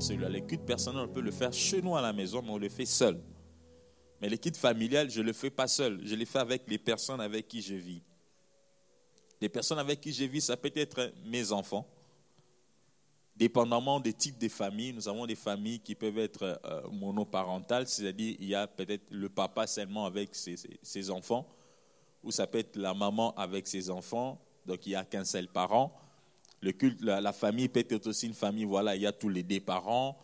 seulement celui-là. Les on peut le faire chez nous à la maison, mais on le fait seul. Mais les cultes familiales, je ne le fais pas seul. Je les fais avec les personnes avec qui je vis. Les personnes avec qui je vis, ça peut être mes enfants. Dépendamment des types de familles, nous avons des familles qui peuvent être euh, monoparentales, c'est-à-dire il y a peut-être le papa seulement avec ses, ses, enfants, ou ça peut être la maman avec ses enfants, donc il n'y a qu'un seul parent. Le culte, la, famille peut être aussi une famille, voilà, il y a tous les deux parents,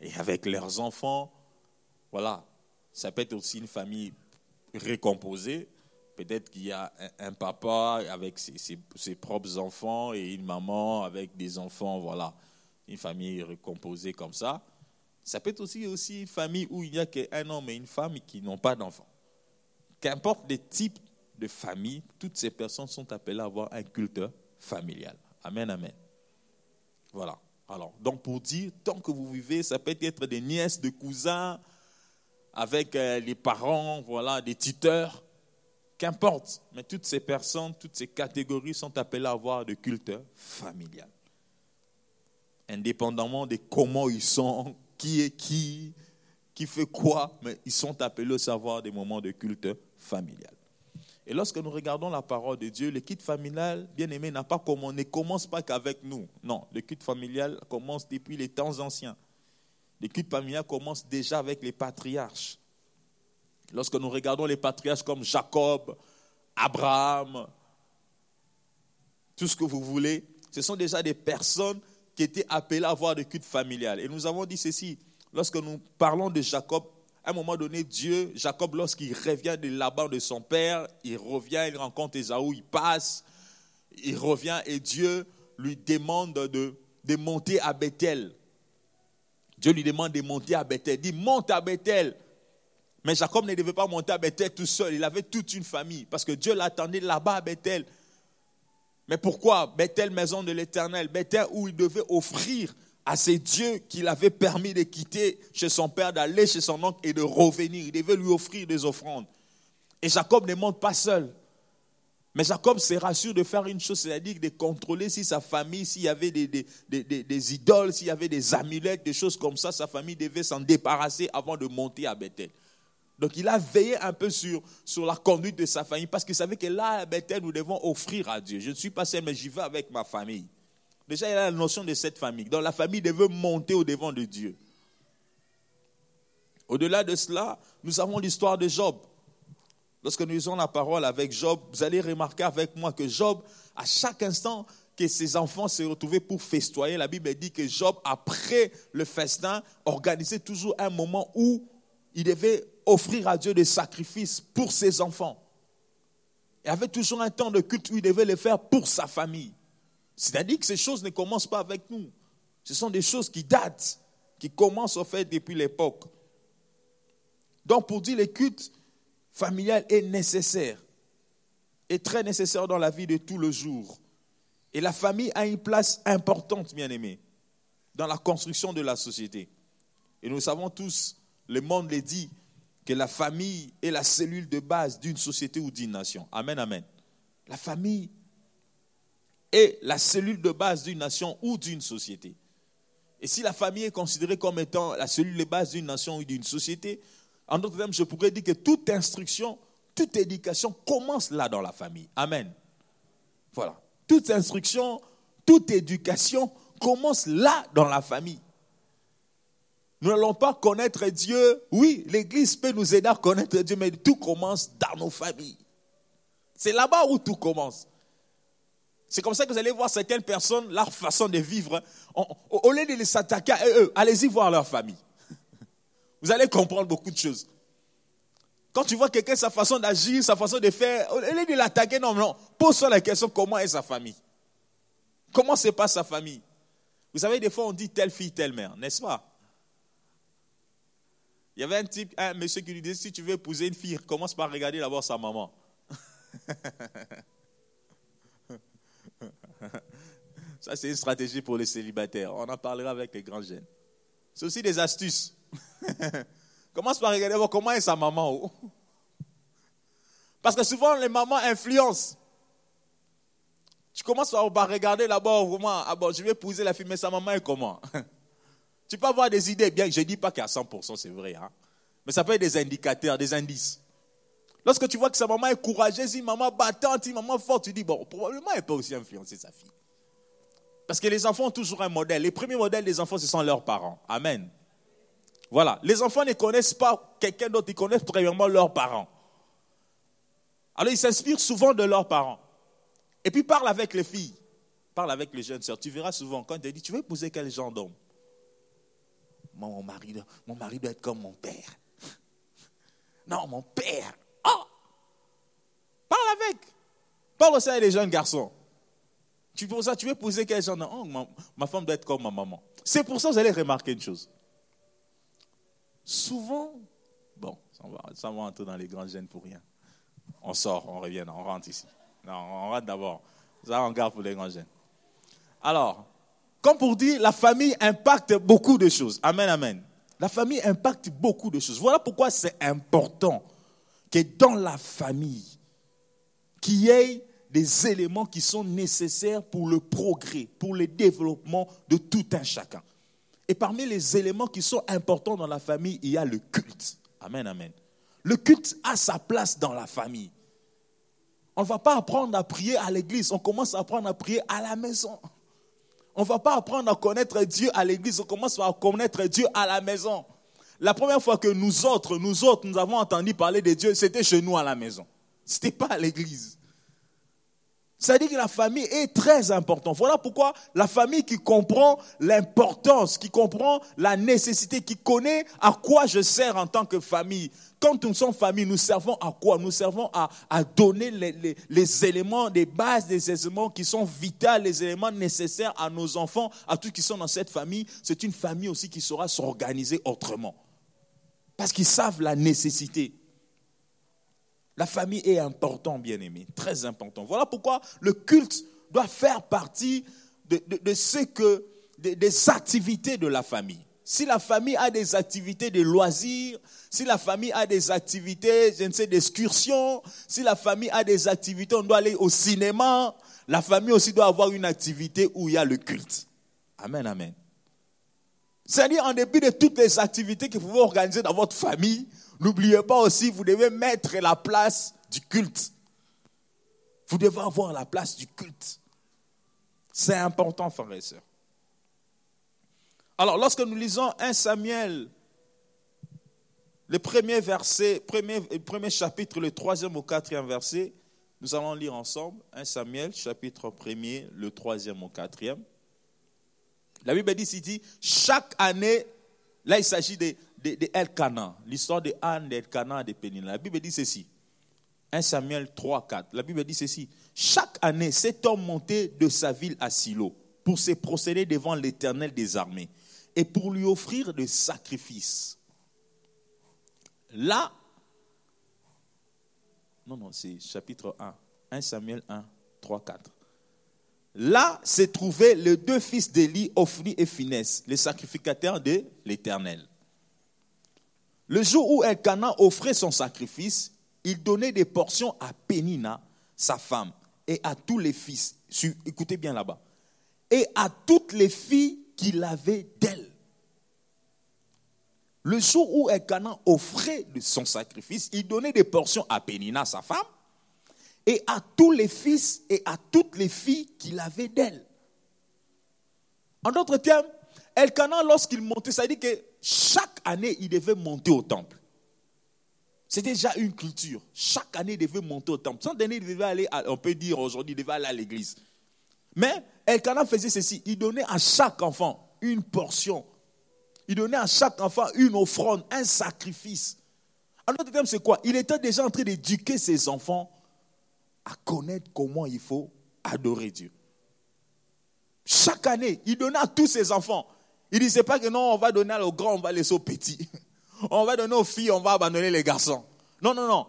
et avec leurs enfants. Voilà, ça peut être aussi une famille récomposée. Peut-être qu'il y a un, papa avec ses, propres enfants et une maman avec des enfants, voilà une famille recomposée comme ça. Ça peut être aussi, aussi une famille où il n'y a qu'un homme et une femme qui n'ont pas d'enfants. Qu'importe les types de famille, toutes ces personnes sont appelées à avoir un culte familial. Amen, amen. Voilà. Alors, donc pour dire, tant que vous vivez, ça peut être des nièces, des cousins, avec euh, les parents, voilà, des tuteurs, qu'importe. Mais toutes ces personnes, toutes ces catégories sont appelées à avoir de culte familial indépendamment de comment ils sont, qui est qui, qui fait quoi, mais ils sont appelés à savoir des moments de culte familial. Et lorsque nous regardons la parole de Dieu, le culte familial, bien aimé, n'a pas ne commence pas qu'avec nous. Non, le culte familial commence depuis les temps anciens. Le culte familial commence déjà avec les patriarches. Lorsque nous regardons les patriarches comme Jacob, Abraham, tout ce que vous voulez, ce sont déjà des personnes qui était appelé à avoir des cultes familial. Et nous avons dit ceci, lorsque nous parlons de Jacob, à un moment donné, Dieu, Jacob, lorsqu'il revient de là-bas de son père, il revient, il rencontre Esaou, il passe, il revient et Dieu lui demande de, de monter à Bethel. Dieu lui demande de monter à Bethel. Il dit, monte à Bethel. Mais Jacob ne devait pas monter à Bethel tout seul. Il avait toute une famille. Parce que Dieu l'attendait là-bas à Bethel. Mais pourquoi? Bethel, maison de l'éternel Bethel où il devait offrir à ces dieux qu'il avait permis de quitter chez son père, d'aller chez son oncle et de revenir. Il devait lui offrir des offrandes. Et Jacob ne monte pas seul. Mais Jacob se rassure de faire une chose, c'est-à-dire de contrôler si sa famille, s'il y avait des, des, des, des idoles, s'il y avait des amulettes, des choses comme ça, sa famille devait s'en débarrasser avant de monter à Bethel. Donc il a veillé un peu sur, sur la conduite de sa famille parce qu'il savait que là, à Bethel, nous devons offrir à Dieu. Je ne suis pas seul, mais j'y vais avec ma famille. Déjà, il a la notion de cette famille. Donc la famille devait monter au devant de Dieu. Au-delà de cela, nous avons l'histoire de Job. Lorsque nous lisons la parole avec Job, vous allez remarquer avec moi que Job, à chaque instant que ses enfants se retrouvaient pour festoyer, la Bible dit que Job, après le festin, organisait toujours un moment où il devait offrir à Dieu des sacrifices pour ses enfants. Il avait toujours un temps de culte où il devait le faire pour sa famille. C'est-à-dire que ces choses ne commencent pas avec nous. Ce sont des choses qui datent, qui commencent en fait depuis l'époque. Donc pour dire le culte familial est nécessaire, est très nécessaire dans la vie de tous les jours. Et la famille a une place importante, bien aimé, dans la construction de la société. Et nous savons tous, le monde le dit, que la famille est la cellule de base d'une société ou d'une nation. Amen, amen. La famille est la cellule de base d'une nation ou d'une société. Et si la famille est considérée comme étant la cellule de base d'une nation ou d'une société, en d'autres termes, je pourrais dire que toute instruction, toute éducation commence là dans la famille. Amen. Voilà. Toute instruction, toute éducation commence là dans la famille. Nous n'allons pas connaître Dieu. Oui, l'Église peut nous aider à connaître Dieu, mais tout commence dans nos familles. C'est là-bas où tout commence. C'est comme ça que vous allez voir certaines personnes, leur façon de vivre. Au lieu de les s'attaquer à eux, allez-y voir leur famille. Vous allez comprendre beaucoup de choses. Quand tu vois quelqu'un, sa façon d'agir, sa façon de faire, au lieu de l'attaquer, non, non, pose-toi la question comment est sa famille? Comment se passe sa famille? Vous savez, des fois, on dit telle fille, telle mère, n'est-ce pas? Il y avait un type, un monsieur qui lui disait si tu veux épouser une fille, commence par regarder d'abord sa maman. Ça, c'est une stratégie pour les célibataires. On en parlera avec les grands jeunes. C'est aussi des astuces. commence par regarder d'abord comment est sa maman. Oh. Parce que souvent, les mamans influencent. Tu commences par regarder là-bas, vraiment, ah bon, je vais épouser la fille, mais sa maman est comment? Tu peux avoir des idées, bien je ne dis pas qu'à 100% c'est vrai, hein? mais ça peut être des indicateurs, des indices. Lorsque tu vois que sa maman est courageuse, une maman battante, une maman forte, tu dis, bon, probablement elle peut aussi influencer sa fille. Parce que les enfants ont toujours un modèle. Les premiers modèles des enfants, ce sont leurs parents. Amen. Voilà. Les enfants ne connaissent pas quelqu'un d'autre, ils connaissent premièrement leurs parents. Alors ils s'inspirent souvent de leurs parents. Et puis parle avec les filles, parle avec les jeunes sœurs. Tu verras souvent quand tu dis, tu veux épouser quel genre d'homme? Mon mari, mon mari doit être comme mon père. Non, mon père. Oh Parle avec. Parle aussi avec les jeunes garçons. Tu ça, tu veux épouser quel genre oh, ma, femme doit être comme ma maman. C'est pour ça que vous allez remarquer une chose. Souvent, bon, ça va, ça va entrer dans les grands gènes pour rien. On sort, on revient, on rentre ici. Non, on rentre d'abord. Ça, on garde pour les grands gènes. Alors, comme pour dire, la famille impacte beaucoup de choses. Amen, amen. La famille impacte beaucoup de choses. Voilà pourquoi c'est important que dans la famille, qu'il y ait des éléments qui sont nécessaires pour le progrès, pour le développement de tout un chacun. Et parmi les éléments qui sont importants dans la famille, il y a le culte. Amen, amen. Le culte a sa place dans la famille. On ne va pas apprendre à prier à l'église, on commence à apprendre à prier à la maison. On ne va pas apprendre à connaître Dieu à l'église, on commence à connaître Dieu à la maison. La première fois que nous autres, nous autres, nous avons entendu parler de Dieu, c'était chez nous à la maison. Ce n'était pas à l'église. Dit que la famille est très importante. Voilà pourquoi la famille qui comprend l'importance, qui comprend la nécessité, qui connaît à quoi je sers en tant que famille. Quand nous sommes famille, nous servons à quoi? Nous servons à, à donner les, les, éléments, des bases, des éléments qui sont vitaux, les éléments nécessaires à nos enfants, à tous qui sont dans cette famille. C'est une famille aussi qui saura s'organiser autrement. Parce qu'ils savent la nécessité. La famille est importante, bien aimé, très important. Voilà pourquoi le culte doit faire partie de, ce que, des activités de la famille. Si la famille a des activités de loisirs, si la famille a des activités, je ne sais, d'excursion, si la famille a des activités, on doit aller au cinéma, la famille aussi doit avoir une activité où il y a le culte. Amen, amen. C'est-à-dire, en dépit de toutes les activités que vous pouvez organiser dans votre famille, N'oubliez pas aussi, vous devez mettre la place du culte. Vous devez avoir la place du culte. C'est important, frères et sœurs. Alors, lorsque nous lisons 1 Samuel, le premier verset, premier, premier chapitre, le troisième au quatrième verset, nous allons lire ensemble 1 Samuel, chapitre premier, le troisième au quatrième. La Bible dit, dit chaque année, là il s'agit des de, de Elkanah, l'histoire de Anne, d'Elkanah, de Pénina. La Bible dit ceci. 1 Samuel 3, 4. La Bible dit ceci. Chaque année, cet homme montait de sa ville à Silo pour se procéder devant l'Éternel des armées et pour lui offrir des sacrifices. Là, non, non, c'est chapitre 1. 1 Samuel 1, 3, 4. Là se trouvaient les deux fils d'Élie, Ophni et Finesse, les sacrificateurs de l'Éternel. Le jour où Elkanah offrait son sacrifice, il donnait des portions à Pénina, sa femme, et à tous les fils. Écoutez bien là-bas. Et à toutes les filles qu'il avait d'elle. Le jour où Elkanah offrait son sacrifice, il donnait des portions à Pénina, sa femme, et à tous les fils et à toutes les filles qu'il avait d'elle. En d'autres termes, Elkanah, lorsqu'il montait, ça dit que chaque année, il devait monter au temple. C'était déjà une culture. Chaque année, il devait monter au temple. Dernier, il devait aller, on peut dire aujourd'hui, il devait aller à l'église. Mais Elkanah faisait ceci. Il donnait à chaque enfant une portion. Il donnait à chaque enfant une offrande, un sacrifice. En d'autres termes, c'est quoi? Il était déjà en train d'éduquer ses enfants à connaître comment il faut adorer Dieu. Chaque année, il donnait à tous ses enfants. Il ne disait pas que non, on va donner aux grands, on va laisser aux petits. On va donner aux filles, on va abandonner les garçons. Non, non, non.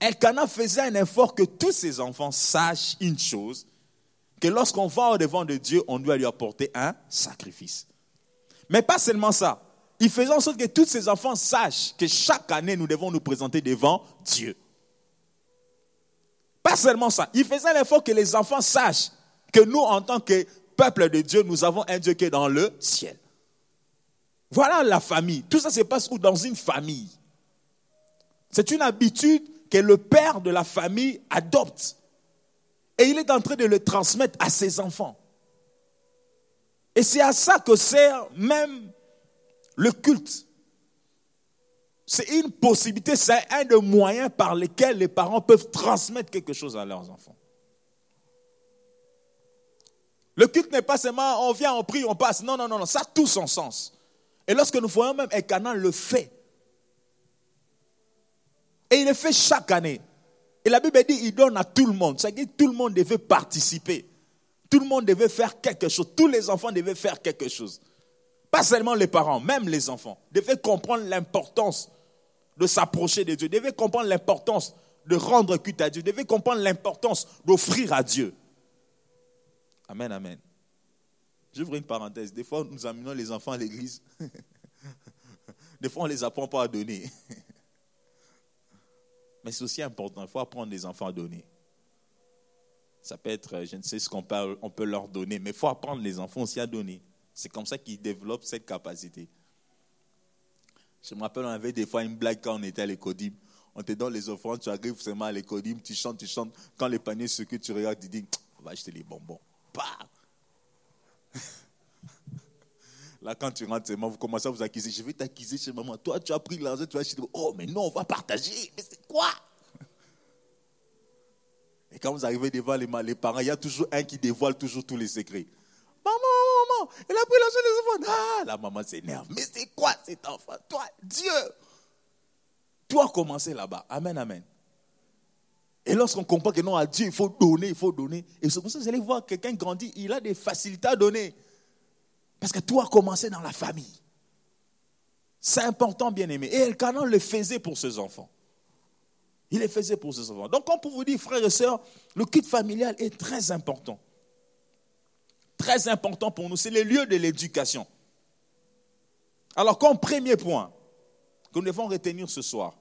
Elkanah faisait un effort que tous ses enfants sachent une chose, que lorsqu'on va au devant de Dieu, on doit lui apporter un sacrifice. Mais pas seulement ça. Il faisait en sorte que tous ses enfants sachent que chaque année, nous devons nous présenter devant Dieu. Pas seulement ça. Il faisait l'effort que les enfants sachent que nous, en tant que peuple de Dieu, nous avons un Dieu qui est dans le ciel. Voilà la famille. Tout ça se passe où? Dans une famille. C'est une habitude que le père de la famille adopte. Et il est en train de le transmettre à ses enfants. Et c'est à ça que sert même le culte. C'est une possibilité, c'est un des moyens par lesquels les parents peuvent transmettre quelque chose à leurs enfants. Le culte n'est pas seulement on vient, on prie, on passe. Non, non, non, non. Ça a tout son sens. Et lorsque nous voyons même Canaan le fait. Et il le fait chaque année. Et la Bible dit il donne à tout le monde. C'est-à-dire tout le monde devait participer. Tout le monde devait faire quelque chose. Tous les enfants devaient faire quelque chose. Pas seulement les parents, même les enfants devaient comprendre l'importance de s'approcher de Dieu, devaient comprendre l'importance de rendre culte à Dieu, devaient comprendre l'importance d'offrir à Dieu. Amen, amen. J'ouvre une parenthèse. Des fois, nous amenons les enfants à l'église. Des fois, on ne les apprend pas à donner. Mais c'est aussi important. Il faut apprendre les enfants à donner. Ça peut être, je ne sais ce qu'on peut, leur donner, mais il faut apprendre les enfants aussi à donner. C'est comme ça qu'ils développent cette capacité. Je me rappelle, on avait des fois une blague quand on était à l'écodim. On te donne les offrandes, tu arrives seulement à l'écodim, tu chantes, tu chantes. Quand les paniers se que tu regardes, tu dis, on va acheter les bonbons. Là, quand tu rentres seulement, vous commencez à vous acquiser. Je vais t'acquiser chez maman. Toi, tu as pris l'argent, tu vas acheter. Oh, mais non, on va partager. Mais c'est quoi? Et quand vous arrivez devant les, les parents, il y a toujours un qui dévoile toujours tous les secrets. Maman, maman, elle a pris l'argent des enfants. Ah, la maman s'énerve. Mais c'est quoi cet enfant? Toi, Dieu. Toi, commencé là-bas. Amen, amen. Et lorsqu'on comprend que non, à Dieu, il faut donner, il faut donner. Et c'est pour ça que vous allez voir quelqu'un grandit, il a des facilités à donner. Parce que tout a commencé dans la famille. C'est important, bien aimé. Et Elkanan le faisait pour ses enfants. Il le faisait pour ses enfants. Donc, comme pour vous dire, frères et sœurs, le culte familial est très important. Très important pour nous. C'est le lieu de l'éducation. Alors, comme premier point que nous devons retenir ce soir,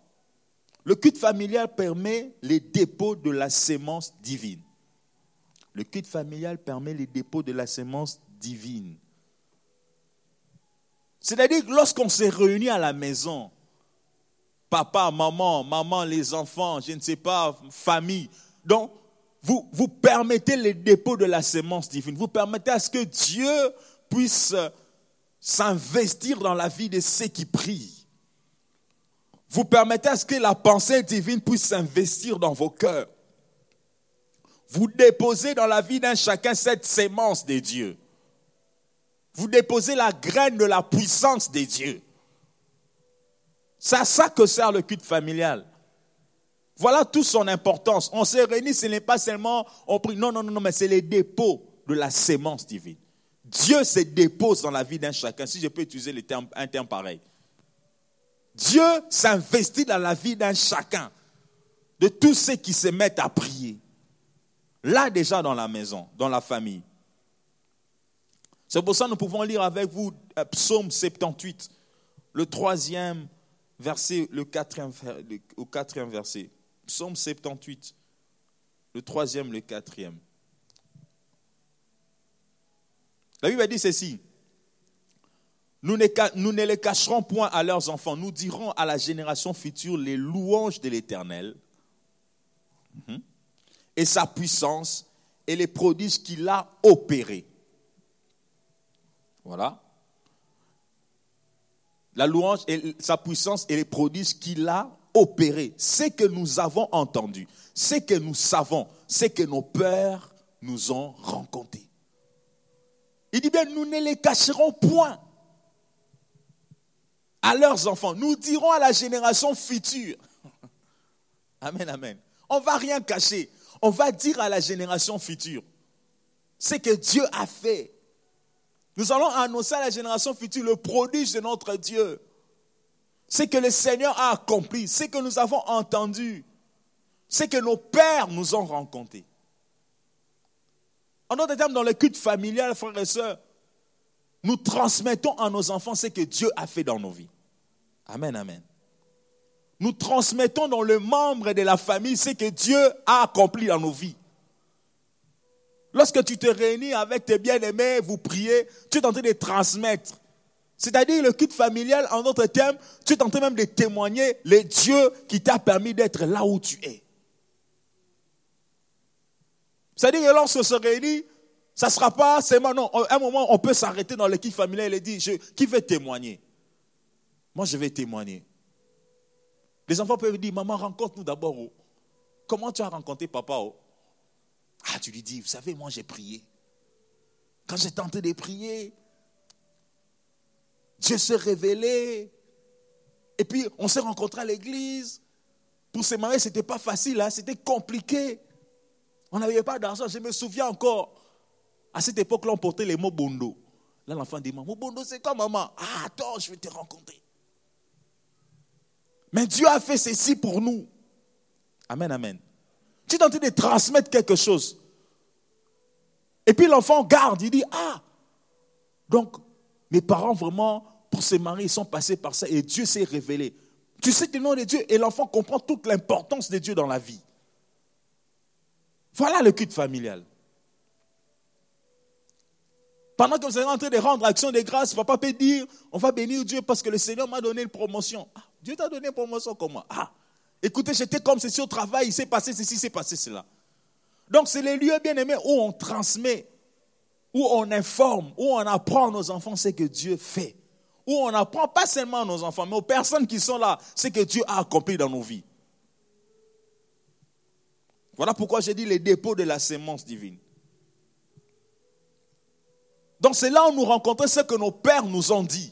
le culte familial permet les dépôts de la sémence divine. Le culte familial permet les dépôts de la sémence divine. C'est-à-dire que lorsqu'on s'est réunis à la maison, papa, maman, maman, les enfants, je ne sais pas, famille, donc vous, vous permettez les dépôts de la sémence divine. Vous permettez à ce que Dieu puisse s'investir dans la vie de ceux qui prient. Vous permettez à ce que la pensée divine puisse s'investir dans vos cœurs. Vous déposez dans la vie d'un chacun cette sémence de Dieu. Vous déposez la graine de la puissance des dieux. C'est à ça que sert le culte familial. Voilà toute son importance. On se réunit, ce n'est pas seulement on prie. Non, non, non, non mais c'est les dépôts de la sémence divine. Dieu se dépose dans la vie d'un chacun, si je peux utiliser un terme pareil. Dieu s'investit dans la vie d'un chacun, de tous ceux qui se mettent à prier. Là déjà dans la maison, dans la famille. C'est pour ça que nous pouvons lire avec vous euh, Psaume 78, le troisième verset, le quatrième, au quatrième verset. Psaume 78, le troisième, le quatrième. La Bible dit ceci. Nous ne, les cacherons point à leurs enfants. Nous dirons à la génération future les louanges de l'Éternel mhm, et sa puissance et les prodiges qu'il a opérés. Voilà. La louange et sa puissance et les prodiges qu'il a opérés. Ce que nous avons entendu, ce que nous savons, ce que nos pères nous ont rencontré. Il dit bien, nous ne les cacherons point à leurs enfants. Nous dirons à la génération future. Amen, amen. On ne va rien cacher. On va dire à la génération future ce que Dieu a fait. Nous allons annoncer à la génération future le prodige de notre Dieu. Ce que le Seigneur a accompli, ce que nous avons entendu, ce que nos pères nous ont rencontré. En d'autres termes, dans le culte familial, frères et sœurs, nous transmettons à nos enfants ce que Dieu a fait dans nos vies. Amen, amen. Nous transmettons dans le membre de la famille ce que Dieu a accompli dans nos vies. Lorsque tu te réunis avec tes bien-aimés, vous priez, tu es en train de transmettre. C'est-à-dire le culte familial, en d'autres termes, tu es en train même de témoigner le Dieu qui t'a permis d'être là où tu es. C'est-à-dire que lorsqu'on se réunit, ça ne sera pas seulement, non, à un moment, on peut s'arrêter dans l'équipe familiale et dire, qui veut témoigner? Moi, je vais témoigner. Les enfants peuvent dire, maman, rencontre-nous d'abord. Oh. Comment tu as rencontré papa oh? Ah, tu lui dis, vous savez, moi j'ai prié. Quand j'ai tenté de prier, Dieu s'est révélé. Et puis, on s'est rencontrés à l'église. Pour se marier, ce n'était pas facile, hein, c'était compliqué. On n'avait pas d'argent. Je me souviens encore. À cette époque-là, on portait les mots bondo. Là, l'enfant dit Maman, bondo, c'est quoi, maman? Ah, attends, je vais te rencontrer. Mais Dieu a fait ceci pour nous. Amen, amen. Tu es en train de transmettre quelque chose. Et puis l'enfant garde, il dit, ah, donc mes parents vraiment, pour se marier, ils sont passés par ça et Dieu s'est révélé. Tu sais le nom de Dieu et l'enfant comprend toute l'importance de Dieu dans la vie. Voilà le culte familial. Pendant que vous êtes en train de rendre action de grâce, papa peut dire, on va bénir Dieu parce que le Seigneur m'a donné une promotion. Ah, Dieu t'a donné une promotion comment? Ah, écoutez, j'étais comme ceci au travail, il s'est passé ceci, il s'est passé cela. Donc c'est les lieux bien aimés où on transmet, où on informe, où on apprend à nos enfants ce que Dieu fait. Où on apprend pas seulement à nos enfants, mais aux personnes qui sont là, ce que Dieu a accompli dans nos vies. Voilà pourquoi j'ai dit les dépôts de la sémence divine. Donc c'est là où nous rencontrons ce que nos pères nous ont dit.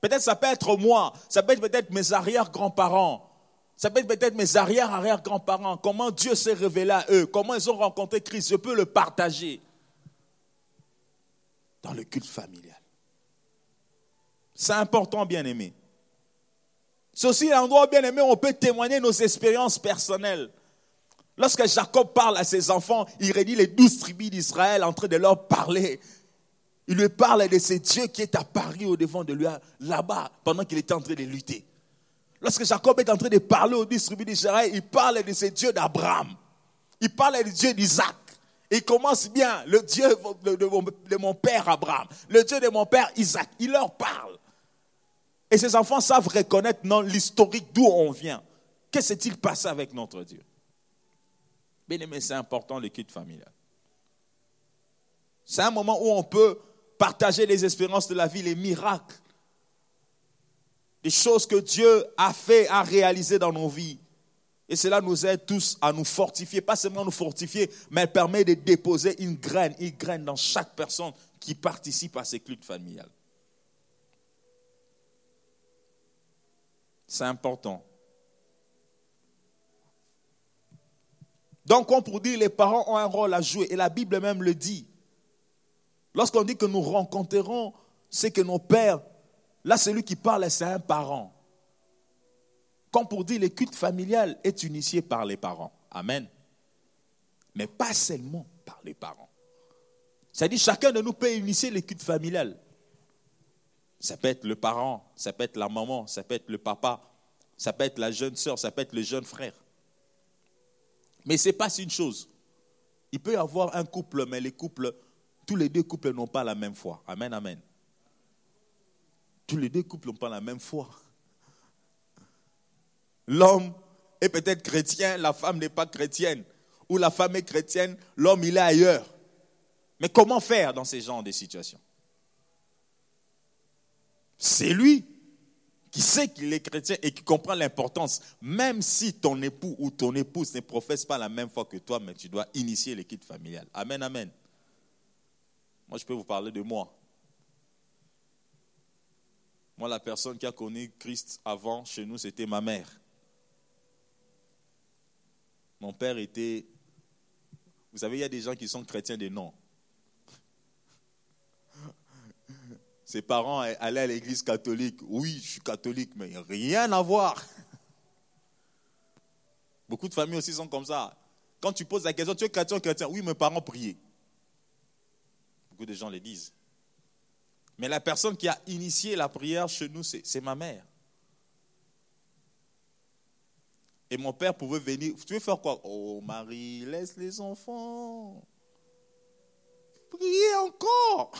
Peut-être ça peut être moi, ça peut être peut-être mes arrière-grands-parents, ça peut être peut-être mes arrière-arrière-grands-parents, comment Dieu s'est révélé à eux, comment ils ont rencontré Christ? Je peux le partager dans le culte familial. C'est important, bien aimé. C'est aussi l'endroit, bien aimé, où on peut témoigner nos expériences personnelles. Lorsque Jacob parle à ses enfants, il rédit les douze tribus d'Israël en train de leur parler. Il lui parle de ce Dieu qui est apparu au devant de lui là-bas pendant qu'il était en train de lutter. Lorsque Jacob est en train de parler aux douze tribus d'Israël, il parle de ce Dieu d'Abraham. Il parle du Dieu d'Isaac. Il commence bien, le Dieu de mon père Abraham, le Dieu de mon père Isaac. Il leur parle. Et ces enfants savent reconnaître l'historique d'où on vient. Que s'est-il passé avec notre Dieu? Bien aimé, c'est important le culte familial. C'est un moment où on peut partager les espérances de la vie, les miracles, les choses que Dieu a fait, a réalisé dans nos vies. Et cela nous aide tous à nous fortifier, pas seulement nous fortifier, mais elle permet de déposer une graine, une graine dans chaque personne qui participe à ces cultes familiales. C'est important. Donc, on pour dire, les parents ont un rôle à jouer. Et la Bible même le dit. Lorsqu'on dit que nous rencontrerons ce que nos pères, là, celui qui parle, c'est un parent. Comme pour dire, le culte familial est initié par les parents. Amen. Mais pas seulement par les parents. C'est-à-dire, chacun de nous peut initier le culte familial. Ça peut être le parent, ça peut être la maman, ça peut être le papa, ça peut être la jeune soeur, ça peut être le jeune frère. Mais c'est pas une chose. Il peut y avoir un couple, mais les couples, tous les deux couples n'ont pas la même foi. Amen, amen. Tous les deux couples n'ont pas la même foi. L'homme est peut-être chrétien, la femme n'est pas chrétienne. Ou la femme est chrétienne, l'homme il est ailleurs. Mais comment faire dans ces genres de situations? C'est lui qui sait qu'il est chrétien et qui comprend l'importance, même si ton époux ou ton épouse ne professe pas la même foi que toi, mais tu dois initier l'équipe familiale. Amen, amen. Moi, je peux vous parler de moi. Moi, la personne qui a connu Christ avant chez nous, c'était ma mère. Mon père était... Vous savez, il y a des gens qui sont chrétiens des noms. Ses parents allaient à l'église catholique. Oui, je suis catholique, mais rien à voir. Beaucoup de familles aussi sont comme ça. Quand tu poses la question, tu es chrétien, chrétien? Oui, mes parents priaient. Beaucoup de gens le disent. Mais la personne qui a initié la prière chez nous, c'est ma mère. Et mon père pouvait venir. Tu veux faire quoi? Oh, Marie, laisse les enfants. Priez encore.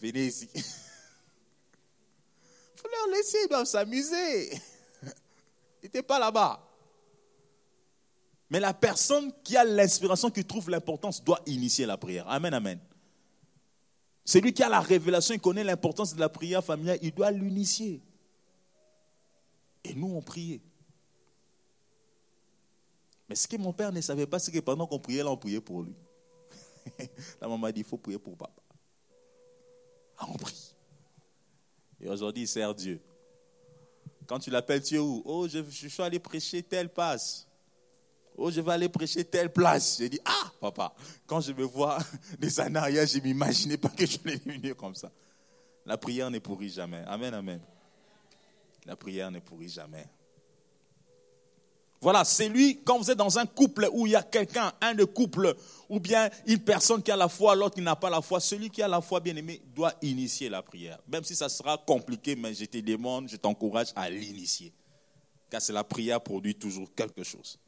Venez ici. Il faut leur laisser, ils doivent s'amuser. Ils n'étaient pas là-bas. Mais la personne qui a l'inspiration, qui trouve l'importance, doit initier la prière. Amen, amen. Celui qui a la révélation, il connaît l'importance de la prière familiale, il doit l'initier. Et nous, on priait. Mais ce que mon père ne savait pas, c'est que pendant qu'on priait, là, on priait pour lui. la maman a dit, il faut prier pour papa. Ah, on prie. Et aujourd'hui, il sert Dieu. Quand tu l'appelles, tu es où? Oh, je, je suis allé prêcher telle passe. Oh, je vais aller prêcher telle place. J'ai dit, ah, papa, quand je me vois des années je ne m'imaginais pas que je allais venir comme ça. La prière ne pourrit jamais. Amen, amen. La prière ne pourrit jamais. Voilà, c'est lui, quand vous êtes dans un couple où il y a quelqu'un, un de couple, ou bien une personne qui a la foi, l'autre qui n'a pas la foi, celui qui a la foi, bien aimé, doit initier la prière. Même si ça sera compliqué, mais je te demande, je t'encourage à l'initier. Car c'est la prière produit toujours quelque chose.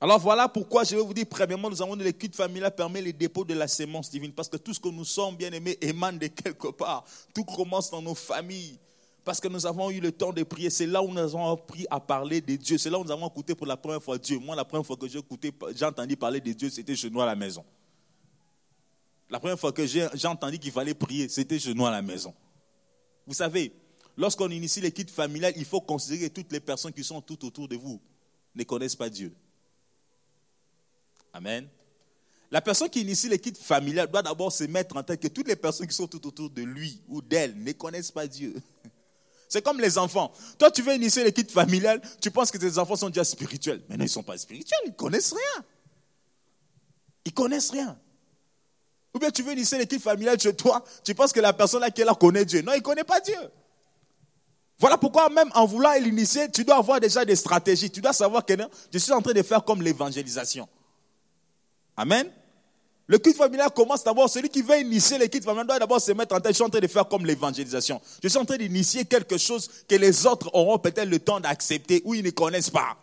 Alors voilà pourquoi je vais vous dire, premièrement, nous avons l'équipe familiale permet les dépôts de la sémence divine. Parce que tout ce que nous sommes, bien aimés, émane de quelque part. Tout commence dans nos familles. Parce que nous avons eu le temps de prier. C'est là où nous avons appris à parler de Dieu. C'est là où nous avons écouté pour la première fois Dieu. Moi, la première fois que j'ai écouté, j'ai entendu parler de Dieu, c'était chez nous à la maison. La première fois que j'ai entendu qu'il fallait prier, c'était chez nous à la maison. Vous savez, lorsqu'on initie l'équipe familiale, il faut considérer que toutes les personnes qui sont tout autour de vous ne connaissent pas Dieu. Amen. La personne qui initie l'équipe familiale doit d'abord se mettre en tête que toutes les personnes qui sont tout autour de lui ou d'elle ne connaissent pas Dieu. C'est comme les enfants. Toi, tu veux initier l'équipe familiale, tu penses que tes enfants sont déjà spirituels. Mais non, ils ne sont pas spirituels, ils ne connaissent rien. Ils ne connaissent rien. Ou bien tu veux initier l'équipe familiale chez toi, tu penses que la personne là qui est là connaît Dieu. Non, il ne connaît pas Dieu. Voilà pourquoi même en voulant l'initier, tu dois avoir déjà des stratégies. Tu dois savoir que je suis en train de faire comme l'évangélisation. Amen. Le culte familial commence d'abord, celui qui veut initier le culte familial doit d'abord se mettre en tête, je suis en train de faire comme l'évangélisation. Je suis en train d'initier quelque chose que les autres auront peut-être le temps d'accepter ou ils ne connaissent pas.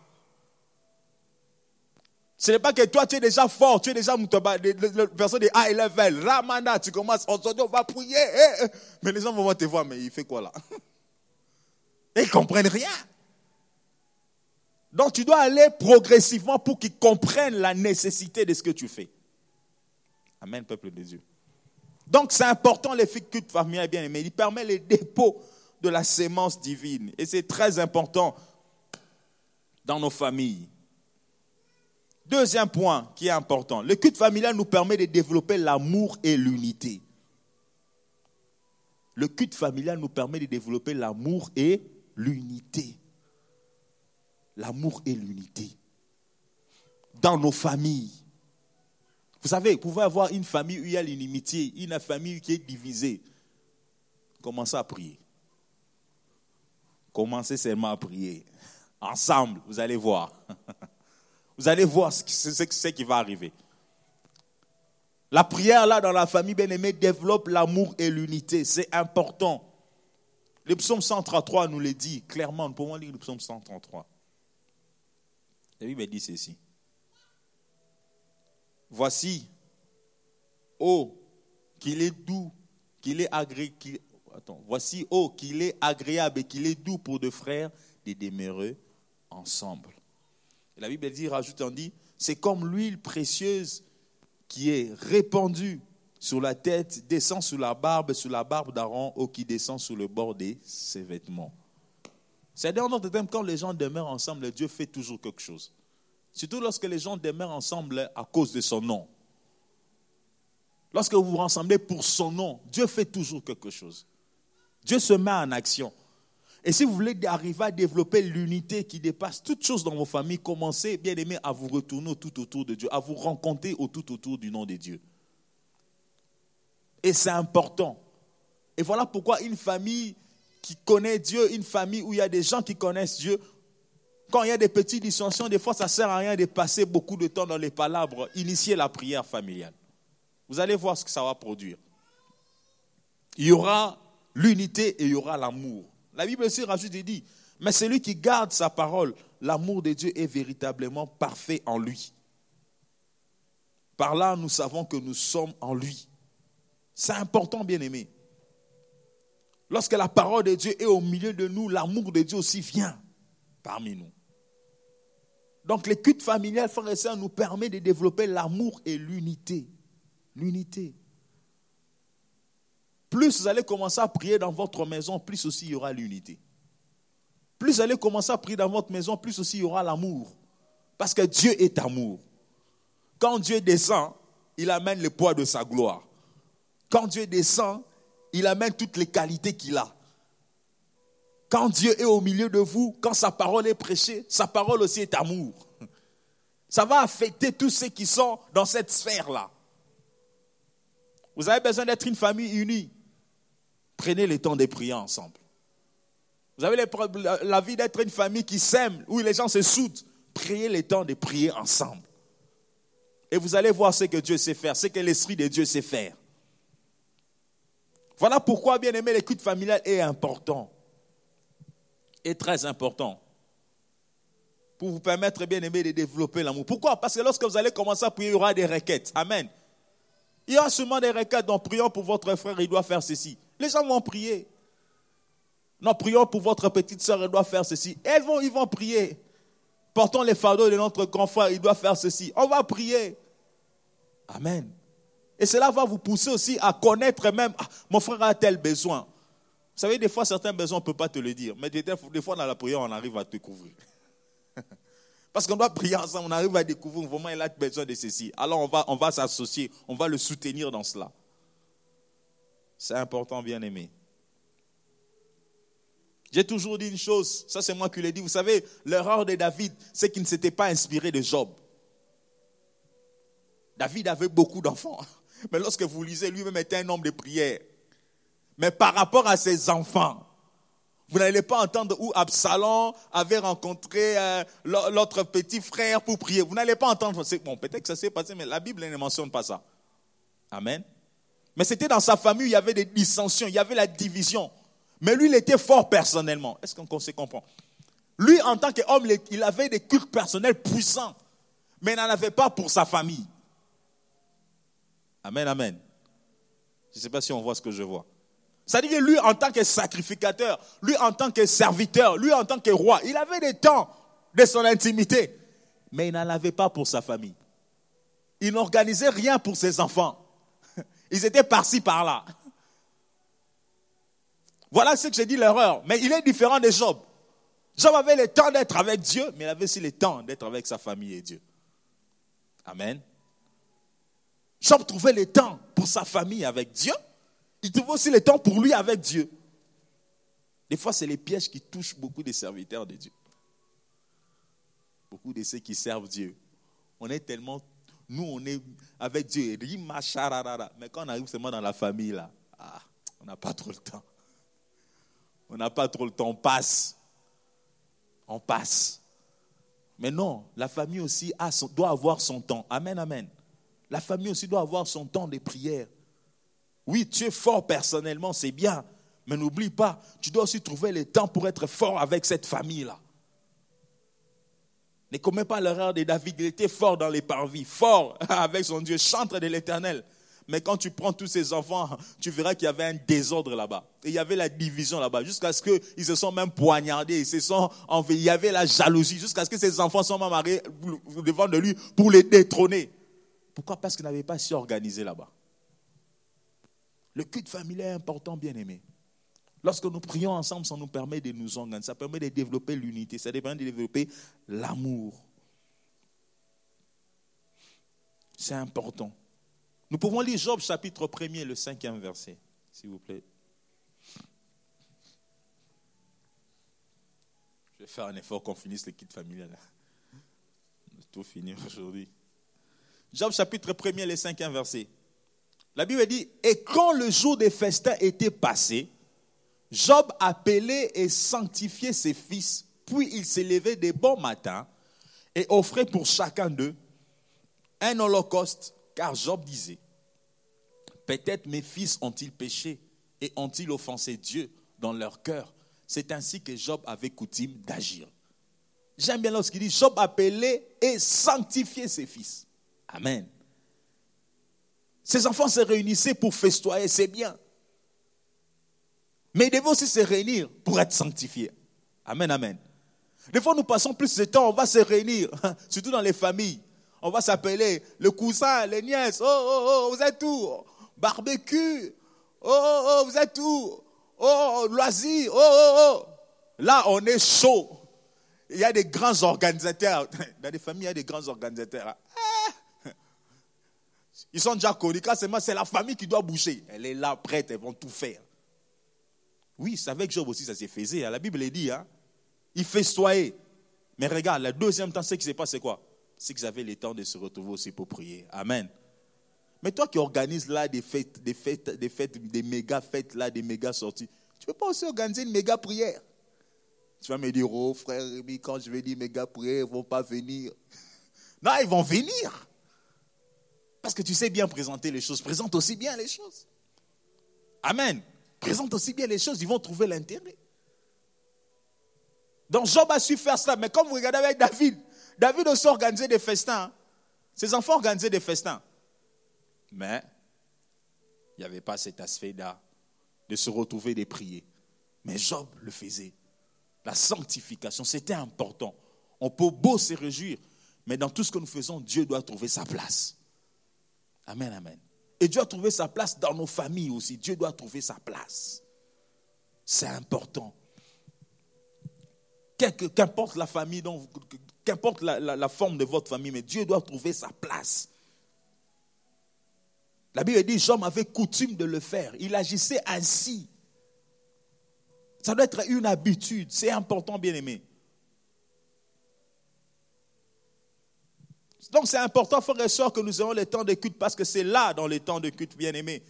Ce n'est pas que toi tu es déjà fort, tu es déjà le personne de A level, Ramana, tu commences, on va prier, eh, eh. mais les gens vont te voir, mais il fait quoi là? Ils ne comprennent rien. Donc tu dois aller progressivement pour qu'ils comprennent la nécessité de ce que tu fais. Amen, peuple de Dieu. Donc c'est important les culte familial bien aimé. Il permet le dépôt de la sémence divine. Et c'est très important dans nos familles. Deuxième point qui est important, le culte familial nous permet de développer l'amour et l'unité. Le culte familial nous permet de développer l'amour et l'unité l'amour et l'unité dans nos familles. Vous savez, vous pouvez avoir une famille où il y a l'inimitié, une famille qui est divisée. Commencez à prier. Commencez seulement à prier. Ensemble, vous allez voir. Vous allez voir ce, ce qui va arriver. La prière, là, dans la famille bien-aimée, développe l'amour et l'unité. C'est important. Le psaume 133 nous le dit clairement. Nous pouvons lire le psaume 133. La Bible dit ceci. Voici, oh, qu'il est doux, qu'il est agréable, voici, oh, qu'il est agréable et qu'il est doux pour deux frères de demeurer ensemble. la Bible dit, rajoute en dit, c'est comme l'huile précieuse qui est répandue sur la tête, descend sous la barbe, sous la barbe d'Aaron, ou qui descend sous le bord de ses vêtements. C'est-à-dire, notre thème, quand les gens demeurent ensemble, Dieu fait toujours quelque chose. Surtout lorsque les gens demeurent ensemble à cause de son nom. Lorsque vous vous rassemblez pour son nom, Dieu fait toujours quelque chose. Dieu se met en action. Et si vous voulez arriver à développer l'unité qui dépasse toutes choses dans vos familles, commencez, bien aimé, à vous retourner tout autour de Dieu, à vous rencontrer tout autour du nom de Dieu. Et c'est important. Et voilà pourquoi une famille qui connaît Dieu, une famille où il y a des gens qui connaissent Dieu, quand il y a des petites dissensions, des fois, ça ne sert à rien de passer beaucoup de temps dans les palabres. Initier la prière familiale. Vous allez voir ce que ça va produire. Il y aura l'unité et il y aura l'amour. La Bible aussi rajoute et dit, mais celui qui garde sa parole, l'amour de Dieu est véritablement parfait en lui. Par là, nous savons que nous sommes en lui. C'est important, bien aimé. Lorsque la parole de Dieu est au milieu de nous, l'amour de Dieu aussi vient parmi nous. Donc l'écoute familiale, frères et sœurs, nous permet de développer l'amour et l'unité. L'unité. Plus vous allez commencer à prier dans votre maison, plus aussi il y aura l'unité. Plus vous allez commencer à prier dans votre maison, plus aussi il y aura l'amour. Parce que Dieu est amour. Quand Dieu descend, il amène le poids de sa gloire. Quand Dieu descend, il amène toutes les qualités qu'il a. Quand Dieu est au milieu de vous, quand sa parole est prêchée, sa parole aussi est amour. Ça va affecter tous ceux qui sont dans cette sphère-là. Vous avez besoin d'être une famille unie. Prenez le temps de prier ensemble. Vous avez la vie d'être une famille qui s'aime, où les gens se soudent. Priez le temps de prier ensemble. Et vous allez voir ce que Dieu sait faire, ce que l'Esprit de Dieu sait faire. Voilà pourquoi, bien aimé, l'écoute familiale est important. Est très important. Pour vous permettre, bien aimé, de développer l'amour. Pourquoi? Parce que lorsque vous allez commencer à prier, il y aura des requêtes. Amen. Il y aura seulement des requêtes. Donc, prions pour votre frère, il doit faire ceci. Les gens vont prier. Non, prions pour votre petite soeur, elle doit faire ceci. Elles vont, ils vont prier. Portons les fardeaux de notre grand frère, il doit faire ceci. On va prier. Amen. Et cela va vous pousser aussi à connaître même, ah, mon frère a tel besoin. Vous savez, des fois, certains besoins, on ne peut pas te le dire. Mais des, fois, dans la prière, on arrive à découvrir. Parce qu'on doit prier ensemble, on arrive à découvrir vraiment il a besoin de ceci. Alors on va, on va s'associer, on va le soutenir dans cela. C'est important, bien aimé. J'ai toujours dit une chose, ça c'est moi qui l'ai dit. Vous savez, l'erreur de David, c'est qu'il ne s'était pas inspiré de Job. David avait beaucoup d'enfants. Mais lorsque vous lisez, lui-même était un homme de prière. Mais par rapport à ses enfants, vous n'allez pas entendre où Absalom avait rencontré euh, l'autre petit frère pour prier. Vous n'allez pas entendre. Bon, peut-être que ça s'est passé, mais la Bible ne mentionne pas ça. Amen. Mais c'était dans sa famille, il y avait des dissensions, il y avait la division. Mais lui, il était fort personnellement. Est-ce qu'on se comprend? Lui, en tant qu'homme, il avait des cultes personnels puissants, mais il n'en avait pas pour sa famille. Amen, amen. Je ne sais pas si on voit ce que je vois. C'est-à-dire que lui, en tant que sacrificateur, lui, en tant que serviteur, lui, en tant que roi, il avait des temps de son intimité, mais il n'en avait pas pour sa famille. Il n'organisait rien pour ses enfants. Ils étaient par-ci, par-là. Voilà ce que j'ai dit l'erreur. Mais il est différent de Job. Job avait le temps d'être avec Dieu, mais il avait aussi le temps d'être avec sa famille et Dieu. Amen. Job trouvait le temps pour sa famille avec Dieu. Il trouvait aussi le temps pour lui avec Dieu. Des fois, c'est les pièges qui touchent beaucoup des serviteurs de Dieu. Beaucoup de ceux qui servent Dieu. On est tellement. Nous, on est avec Dieu. Mais quand on arrive seulement dans la famille, là, ah, on n'a pas trop le temps. On n'a pas trop le temps, on passe. On passe. Mais non, la famille aussi doit avoir son temps. Amen, amen. La famille aussi doit avoir son temps de prière. Oui, tu es fort personnellement, c'est bien. Mais n'oublie pas, tu dois aussi trouver le temps pour être fort avec cette famille-là. Ne commets pas l'erreur de David. Il était fort dans les parvis, fort avec son Dieu, chantre de l'éternel. Mais quand tu prends tous ces enfants, tu verras qu'il y avait un désordre là-bas. Il y avait la division là-bas. Jusqu'à ce qu'ils se sont même poignardés. Ils se sont Il y avait la jalousie. Jusqu'à ce que ces enfants soient même arrivés devant de lui pour les détrôner. Pourquoi? Parce qu'ils n'avaient pas su organiser là-bas. Le culte familial est important, bien aimé. Lorsque nous prions ensemble, ça nous permet de nous organiser. Ça permet de développer l'unité. Ça permet de développer l'amour. C'est important. Nous pouvons lire Job chapitre 1er, le cinquième verset, s'il vous plaît. Je vais faire un effort qu'on finisse le kit familial. Tout finir aujourd'hui. Job chapitre 1er, le cinquième verset. La Bible dit, et quand le jour des festins était passé, Job appelait et sanctifiait ses fils, puis il s'élevait des bons matins et offrait pour chacun d'eux un holocauste car Job disait, peut-être mes fils ont-ils péché et ont-ils offensé Dieu dans leur cœur. C'est ainsi que Job avait coutume d'agir. J'aime bien lorsqu'il dit, Job appelait et sanctifiait ses fils. Amen. Ces enfants se réunissaient pour festoyer, c'est bien. Mais ils devaient aussi se réunir pour être sanctifiés. Amen, amen. Des fois, nous passons plus de temps, on va se réunir, surtout dans les familles. On va s'appeler le cousin, les nièces. Oh, oh, oh, vous êtes où? Barbecue. Oh, oh, oh, vous êtes où? Oh, loisir. Oh, oh, oh. Là, on est chaud. Il y a des grands organisateurs. Dans les familles, il y a des grands organisateurs. Ils sont déjà connus. c'est la famille qui doit bouger. Elle est là, prête, elles vont tout faire. Oui, c'est avec Job aussi, ça s'est faisait. Hein. La Bible dit, hein. il festoyait. Mais regarde, le deuxième temps, ce qui s'est passé, c'est quoi? C'est qu'ils avaient le temps de se retrouver aussi pour prier. Amen. Mais toi qui organises là des fêtes, des fêtes, des fêtes, des méga fêtes là, des méga sorties, tu ne peux pas aussi organiser une méga prière? Tu vas me dire, oh frère Rémi, quand je vais dire méga prière, ils ne vont pas venir. Non, ils vont venir. Parce que tu sais bien présenter les choses. Présente aussi bien les choses. Amen. Présente aussi bien les choses, ils vont trouver l'intérêt. Donc Job a su faire cela. Mais comme vous regardez avec David, David aussi organisait des festins. Hein. Ses enfants organisaient des festins. Mais il n'y avait pas cet aspect-là de se retrouver des prier. Mais Job le faisait. La sanctification, c'était important. On peut beau se réjouir, mais dans tout ce que nous faisons, Dieu doit trouver sa place. Amen, amen. Et Dieu a trouvé sa place dans nos familles aussi. Dieu doit trouver sa place. C'est important. Qu'importe la famille, qu'importe la, forme de votre famille, mais Dieu doit trouver sa place. La Bible dit, Job avait coutume de le faire. Il agissait ainsi. Ça doit être une habitude. C'est important, bien aimé. Donc c'est important, frères et sœurs, que nous ayons les temps de culte parce que c'est là, dans les temps de culte, bien aimé,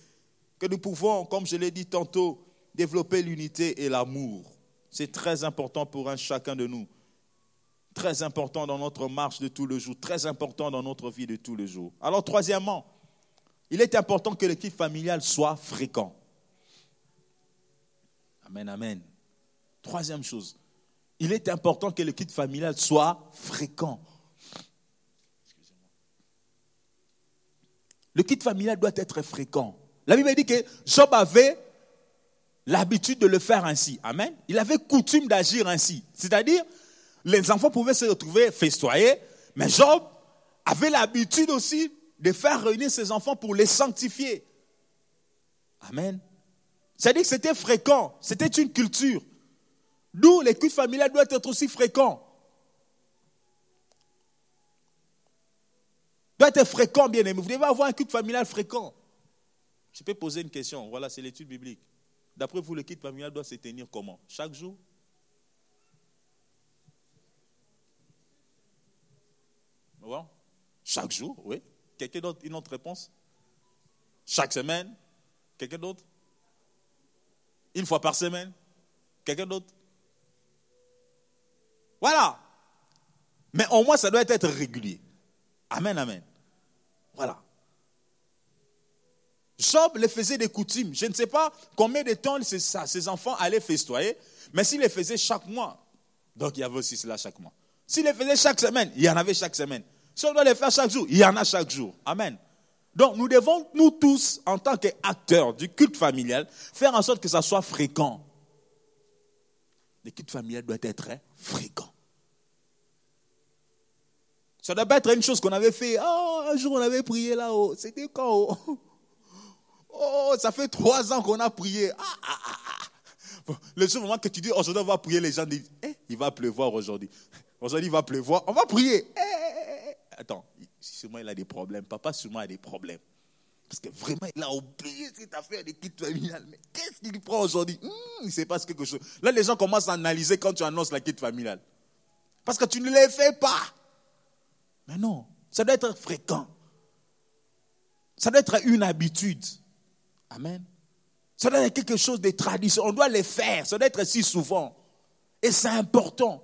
que nous pouvons, comme je l'ai dit tantôt, développer l'unité et l'amour. C'est très important pour un chacun de nous. Très important dans notre marche de tous les jours, très important dans notre vie de tous les jours. Alors, troisièmement, il est important que l'équipe familiale soit fréquent. Amen, amen. Troisième chose, il est important que l'équipe familiale soit fréquent. Le kit familial doit être fréquent. La Bible dit que Job avait l'habitude de le faire ainsi. Amen. Il avait coutume d'agir ainsi. C'est-à-dire, les enfants pouvaient se retrouver festoyer, mais Job avait l'habitude aussi de faire réunir ses enfants pour les sanctifier. Amen. C'est-à-dire que c'était fréquent, c'était une culture. D'où les cultes familiales doivent être aussi fréquents. Doit être fréquent, bien aimé. Vous devez avoir un culte familial fréquent. Je peux poser une question. Voilà, c'est l'étude biblique. D'après vous, le culte familial doit se tenir comment? Chaque jour? Chaque jour, oui. Quelqu'un d'autre, une autre réponse? Chaque semaine? Quelqu'un d'autre? Une fois par semaine? Quelqu'un d'autre? Voilà. Mais au moins, ça doit être régulier. Amen, amen. Voilà. Job les faisait des coutumes. Je ne sais pas combien de temps ses, enfants allaient festoyer, mais s'il les faisait chaque mois, donc il y avait aussi cela chaque mois. S'il les faisait chaque semaine, il y en avait chaque semaine. Si on doit les faire chaque jour, il y en a chaque jour. Amen. Donc nous devons, nous tous, en tant qu'acteurs du culte familial, faire en sorte que ça soit fréquent. Le culte familial doit être fréquent. Ça ne doit pas être une chose qu'on avait fait. Oh, un jour on avait prié là-haut. C'était quand oh, oh, ça fait trois ans qu'on a prié. Ah, ah, ah, le seul moment que tu dis aujourd'hui on va prier, les gens disent eh, il va pleuvoir aujourd'hui. Aujourd'hui il va pleuvoir, on va prier. Eh, eh, eh, Attends, sûrement il a des problèmes. Papa sûrement a des problèmes. Parce que vraiment, il a oublié cette affaire de quitte familiale. Mais qu'est-ce qu'il prend aujourd'hui? Hmm, Il ne passe quelque chose. Là, les gens commencent à analyser quand tu annonces la quitte familiale. Parce que tu ne les fais pas. Mais non, ça doit être fréquent. Ça doit être une habitude. Amen. Ça doit être quelque chose de tradition. On doit les faire. Ça doit être si souvent. Et c'est important.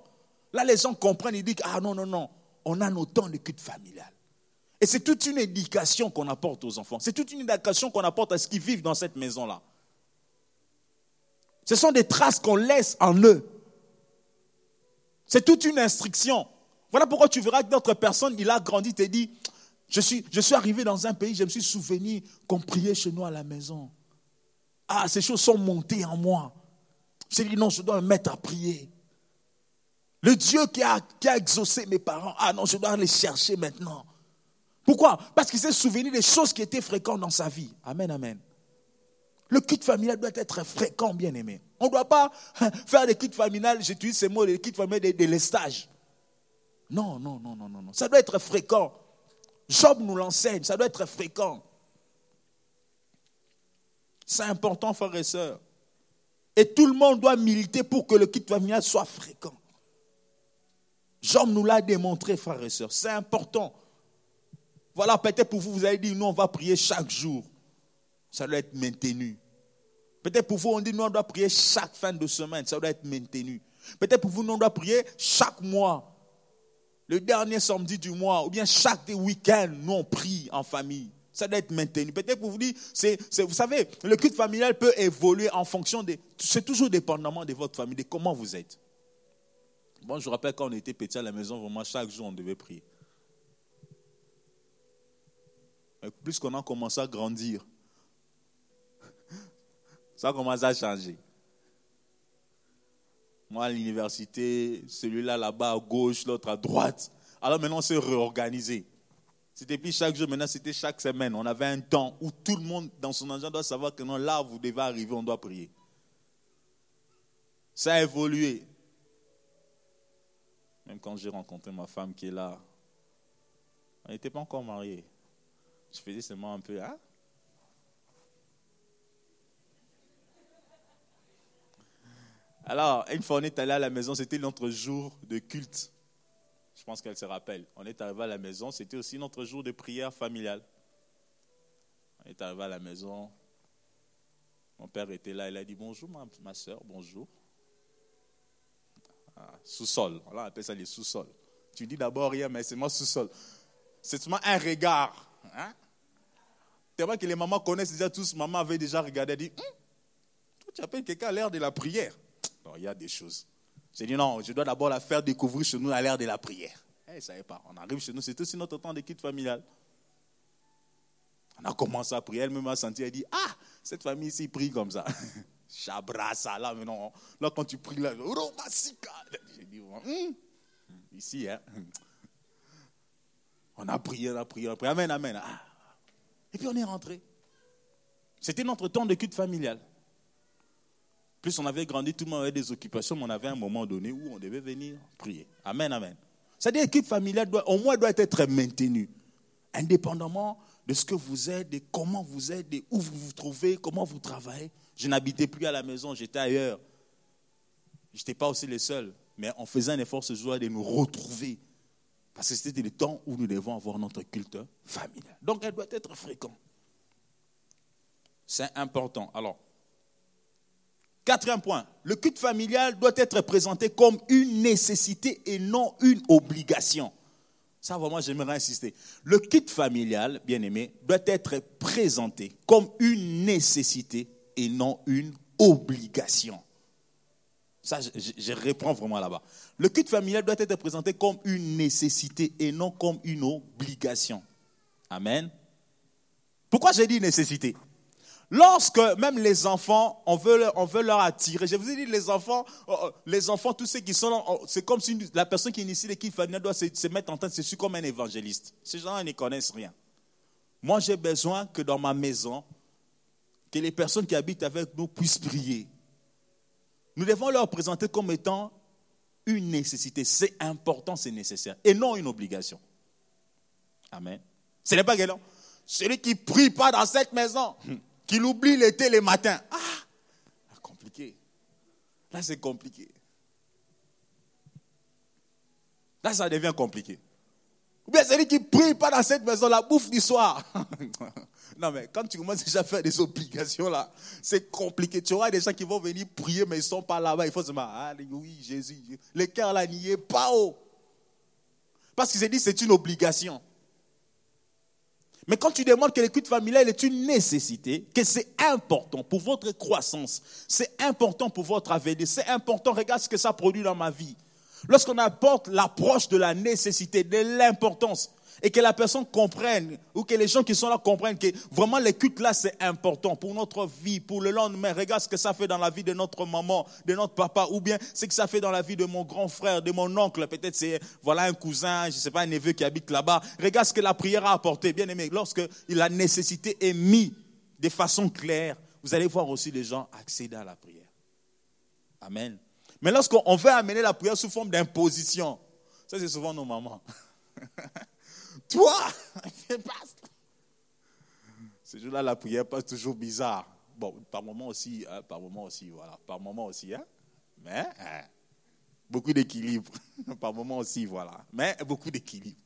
Là, les gens comprennent. Ils disent Ah non, non, non. On a nos temps de culte familial. Et c'est toute une éducation qu'on apporte aux enfants. C'est toute une éducation qu'on apporte à ceux qui vivent dans cette maison-là. Ce sont des traces qu'on laisse en eux. C'est toute une instruction. Voilà pourquoi tu verras que notre personne, il a grandi, te dit, Je suis, je suis arrivé dans un pays, je me suis souvenu qu'on priait chez nous à la maison. Ah, ces choses sont montées en moi. J'ai dit non, je dois me mettre à prier. Le Dieu qui a, qui a exaucé mes parents, ah non, je dois les chercher maintenant. Pourquoi? Parce qu'il s'est souvenu des choses qui étaient fréquentes dans sa vie. Amen, amen. Le culte familial doit être fréquent, bien aimé. On ne doit pas faire des cultes familiales, j'utilise ces mots, des cultes familiales, des, des lestages. Non, non, non, non, non, non. Ça doit être fréquent. Job nous l'enseigne, ça doit être fréquent. C'est important, frères et sœurs. Et tout le monde doit militer pour que le culte familial soit fréquent. Job nous l'a démontré, frères et sœurs. C'est important. Voilà, peut-être pour vous, vous avez dit, nous, on va prier chaque jour. Ça doit être maintenu. Peut-être pour vous, on dit, nous, on doit prier chaque fin de semaine. Ça doit être maintenu. Peut-être pour vous, nous, on doit prier chaque mois. Le dernier samedi du mois, ou bien chaque week-end, nous, on prie en famille. Ça doit être maintenu. Peut-être pour vous dire, c'est, vous savez, le culte familial peut évoluer en fonction des. C'est toujours dépendamment de votre famille, de comment vous êtes. Bon, je rappelle quand on était petit à la maison, vraiment, chaque jour, on devait prier. Mais plus qu'on a commencé à grandir, ça a commencé à changer. Moi, à l'université, celui-là là-bas à gauche, l'autre à droite. Alors maintenant, on s'est réorganisé. C'était plus chaque jour, maintenant c'était chaque semaine. On avait un temps où tout le monde dans son agenda doit savoir que non, là, vous devez arriver, on doit prier. Ça a évolué. Même quand j'ai rencontré ma femme qui est là, elle n'était pas encore mariée. Je faisais seulement un peu, hein? Alors, une fois on est allé à la maison, c'était notre jour de culte. Je pense qu'elle se rappelle. On est arrivé à la maison, c'était aussi notre jour de prière familiale. On est arrivé à la maison. Mon père était là, il a dit bonjour ma, soeur, bonjour. Ah, sous-sol, on appelle ça les sous-sols. Tu dis d'abord rien, mais c'est moi sous-sol. C'est seulement un regard. Hein? Tellement que les mamans connaissent déjà tous, maman avait déjà regardé, elle dit, hum, tu appelles quelqu'un à l'heure de la prière. Non, il y a des choses. J'ai dit non, je dois d'abord la faire découvrir chez nous à l'ère de la prière. Elle eh, ne savait pas. On arrive chez nous, c'est aussi notre temps d'équipe familiale. On a commencé à prier, elle-même a senti, elle dit Ah, cette famille ici prie comme ça. Chabrassa, là, mais non. Là, quand tu pries, là, J'ai dit hum, Ici, hein. On a prié, on a prié, on a prié. Amen, amen. Ah. Et puis on est rentré. C'était notre temps de culte familial. Plus on avait grandi, tout le monde avait des occupations, mais on avait un moment donné où on devait venir prier. Amen, amen. C'est-à-dire l'équipe familiale doit, au moins doit être maintenue, indépendamment de ce que vous êtes, de comment vous êtes, de où vous vous trouvez, comment vous travaillez. Je n'habitais plus à la maison, j'étais ailleurs. Je n'étais pas aussi le seul, mais on faisait un effort ce jour de nous retrouver. Parce que c'était le temps où nous devons avoir notre culte familial. Donc elle doit être fréquente. C'est important. Alors, Quatrième point, le culte familial doit être présenté comme une nécessité et non une obligation. Ça, vraiment, j'aimerais insister. Le culte familial, bien aimé, doit être présenté comme une nécessité et non une obligation. Ça, je, je reprends vraiment là-bas. Le culte familial doit être présenté comme une nécessité et non comme une obligation. Amen. Pourquoi j'ai dit nécessité? Lorsque même les enfants, on veut, on veut leur attirer. Je vous ai dit, les enfants, euh, euh, les enfants, tous ceux qui sont là, c'est comme si la personne qui initie l'équipe doit se, mettre en tête, c'est comme un évangéliste. Ces gens ils ne connaissent rien. Moi, j'ai besoin que dans ma maison, que les personnes qui habitent avec nous puissent prier. Nous devons leur présenter comme étant une nécessité. C'est important, c'est nécessaire. Et non une obligation. Amen. Ce n'est pas galant. Celui qui prie pas dans cette maison, qu'il oublie l'été les matins. Ah, compliqué. Là, c'est compliqué. Là, ça devient compliqué. Ou bien celui qui prie pas dans cette maison, la bouffe du soir. non, mais quand tu commences déjà à faire des obligations là, c'est compliqué. Tu auras des gens qui vont venir prier, mais ils ne sont pas là-bas. Il faut se dire, oui, Jésus. Le cœur là n'y est pas haut. Parce qu'il s'est dit, c'est une obligation. Mais quand tu demandes que l'écoute familiale est une nécessité, que c'est important pour votre croissance, c'est important pour votre avenir, c'est important, regarde ce que ça produit dans ma vie. Lorsqu'on apporte l'approche de la nécessité, de l'importance, et que la personne comprenne, ou que les gens qui sont là comprennent que vraiment le culte là, c'est important pour notre vie, pour le lendemain. Regarde ce que ça fait dans la vie de notre maman, de notre papa, ou bien ce que ça fait dans la vie de mon grand frère, de mon oncle. Peut-être c'est, voilà, un cousin, je ne sais pas, un neveu qui habite là-bas. Regarde ce que la prière a apporté. Bien aimé, lorsque la nécessité est mise de façon claire, vous allez voir aussi les gens accéder à la prière. Amen. Mais lorsqu'on veut amener la prière sous forme d'imposition, ça c'est souvent nos mamans. Toi, fais pas. Ce jour-là, la prière passe toujours bizarre. Bon, par moment aussi, hein, par moment aussi, voilà, par moment aussi, hein. Mais hein, beaucoup d'équilibre. par moment aussi, voilà. Mais beaucoup d'équilibre.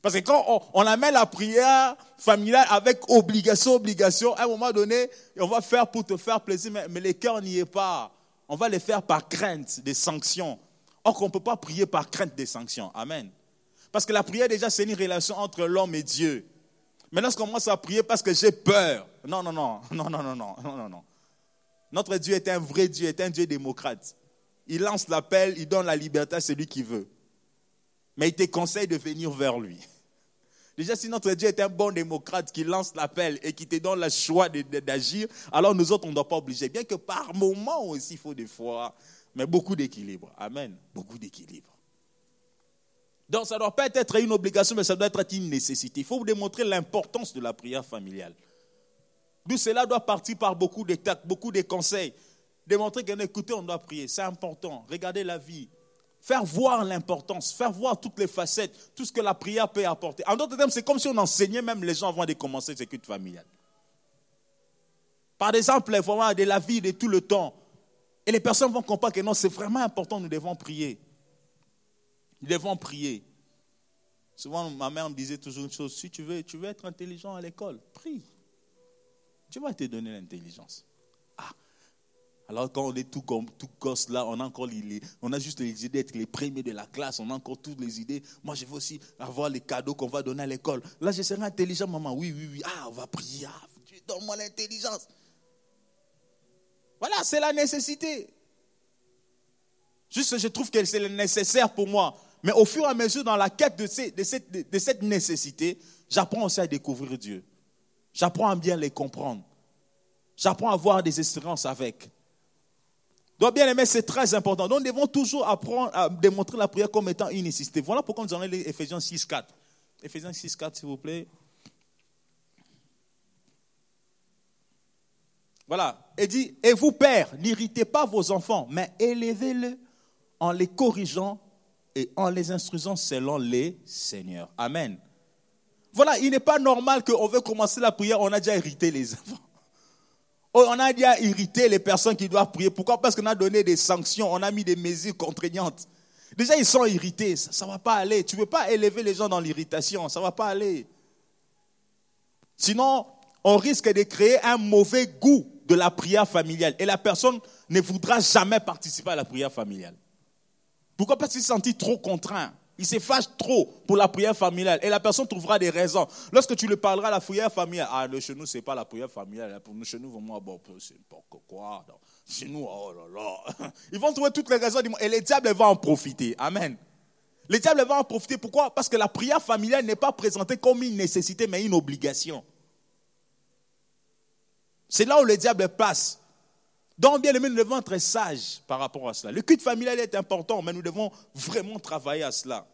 Parce que quand on, on, amène la prière familiale avec obligation, obligation, à un moment donné, on va faire pour te faire plaisir, mais, mais le cœur n'y est pas. On va les faire par crainte des sanctions. Or qu'on ne peut pas prier par crainte des sanctions. Amen. Parce que la prière, déjà, c'est une relation entre l'homme et Dieu. Mais lorsqu'on commence à prier parce que j'ai peur, non, non, non, non, non, non, non, non, non. Notre Dieu est un vrai Dieu, est un Dieu démocrate. Il lance l'appel, il donne la liberté à celui qui veut. Mais il te conseille de venir vers lui. Déjà, si notre Dieu est un bon démocrate qui lance l'appel et qui te donne le choix d'agir, alors nous autres, on ne doit pas obliger. Bien que par moment aussi, il faut des fois, mais beaucoup d'équilibre. Amen. Beaucoup d'équilibre. Donc, ça ne doit pas être une obligation, mais ça doit être une nécessité. Il faut vous démontrer l'importance de la prière familiale. D'où cela doit partir par beaucoup de beaucoup de conseils. Démontrer qu'en écoutez, on doit prier. C'est important. Regardez la vie. Faire voir l'importance, faire voir toutes les facettes, tout ce que la prière peut apporter. En d'autres termes, c'est comme si on enseignait même les gens avant de commencer ce culte familial. Par exemple, de la vie de tout le temps. Et les personnes vont comprendre que non, c'est vraiment important, nous devons prier. Nous devons prier. Souvent, ma mère me disait toujours une chose, si tu veux, tu veux être intelligent à l'école, prie. Tu vas te donner l'intelligence. Ah. Alors quand on est tout comme gosse là, on a encore les, on a juste les idées d'être les premiers de la classe, on a encore toutes les idées. Moi, je veux aussi avoir les cadeaux qu'on va donner à l'école. Là, je serai intelligent, maman. Oui, oui, oui. Ah, on va prier. Ah, donne-moi l'intelligence. Voilà, c'est la nécessité. Juste, je trouve que c'est nécessaire pour moi. Mais au fur et à mesure, dans la quête de, cette, nécessité, j'apprends aussi à découvrir Dieu. J'apprends à bien les comprendre. J'apprends à avoir des espérances avec. Donc, bien aimé, c'est très important. Donc, nous devons toujours apprendre à démontrer la prière comme étant une nécessité. Voilà pourquoi nous allons lire Ephésiens 6, 4. Ephésiens 6, 4, s'il vous plaît. Voilà. Et dit, et vous, pères, n'irritez pas vos enfants, mais élevez-les en les corrigeant et en les instruisant selon les seigneurs. Amen. Voilà, il n'est pas normal qu'on veut commencer la prière, on a déjà irrité les enfants. Oh, on a déjà irrité les personnes qui doivent prier. Pourquoi? Parce qu'on a donné des sanctions, on a mis des mesures contraignantes. Déjà, ils sont irrités, ça ne va pas aller. Tu ne veux pas élever les gens dans l'irritation, ça ne va pas aller. Sinon, on risque de créer un mauvais goût de la prière familiale. Et la personne ne voudra jamais participer à la prière familiale. Pourquoi Parce qu'il s'est senti trop contraint. Il se fâche trop pour la prière familiale. Et la personne trouvera des raisons. Lorsque tu lui parleras la prière familiale, ah, chez nous, ce n'est pas la prière familiale. Pour nous, chez nous, vraiment, bon, c'est pas quoi. Chez nous, oh là là. Ils vont trouver toutes les raisons. Et les diables vont en profiter. Amen. Les diables vont en profiter. Pourquoi? Parce que la prière familiale n'est pas présentée comme une nécessité, mais une obligation. C'est là où le diable passe. Donc, bien aimé, nous devons être sages par rapport à cela. Le culte familial est important, mais nous devons vraiment travailler à cela.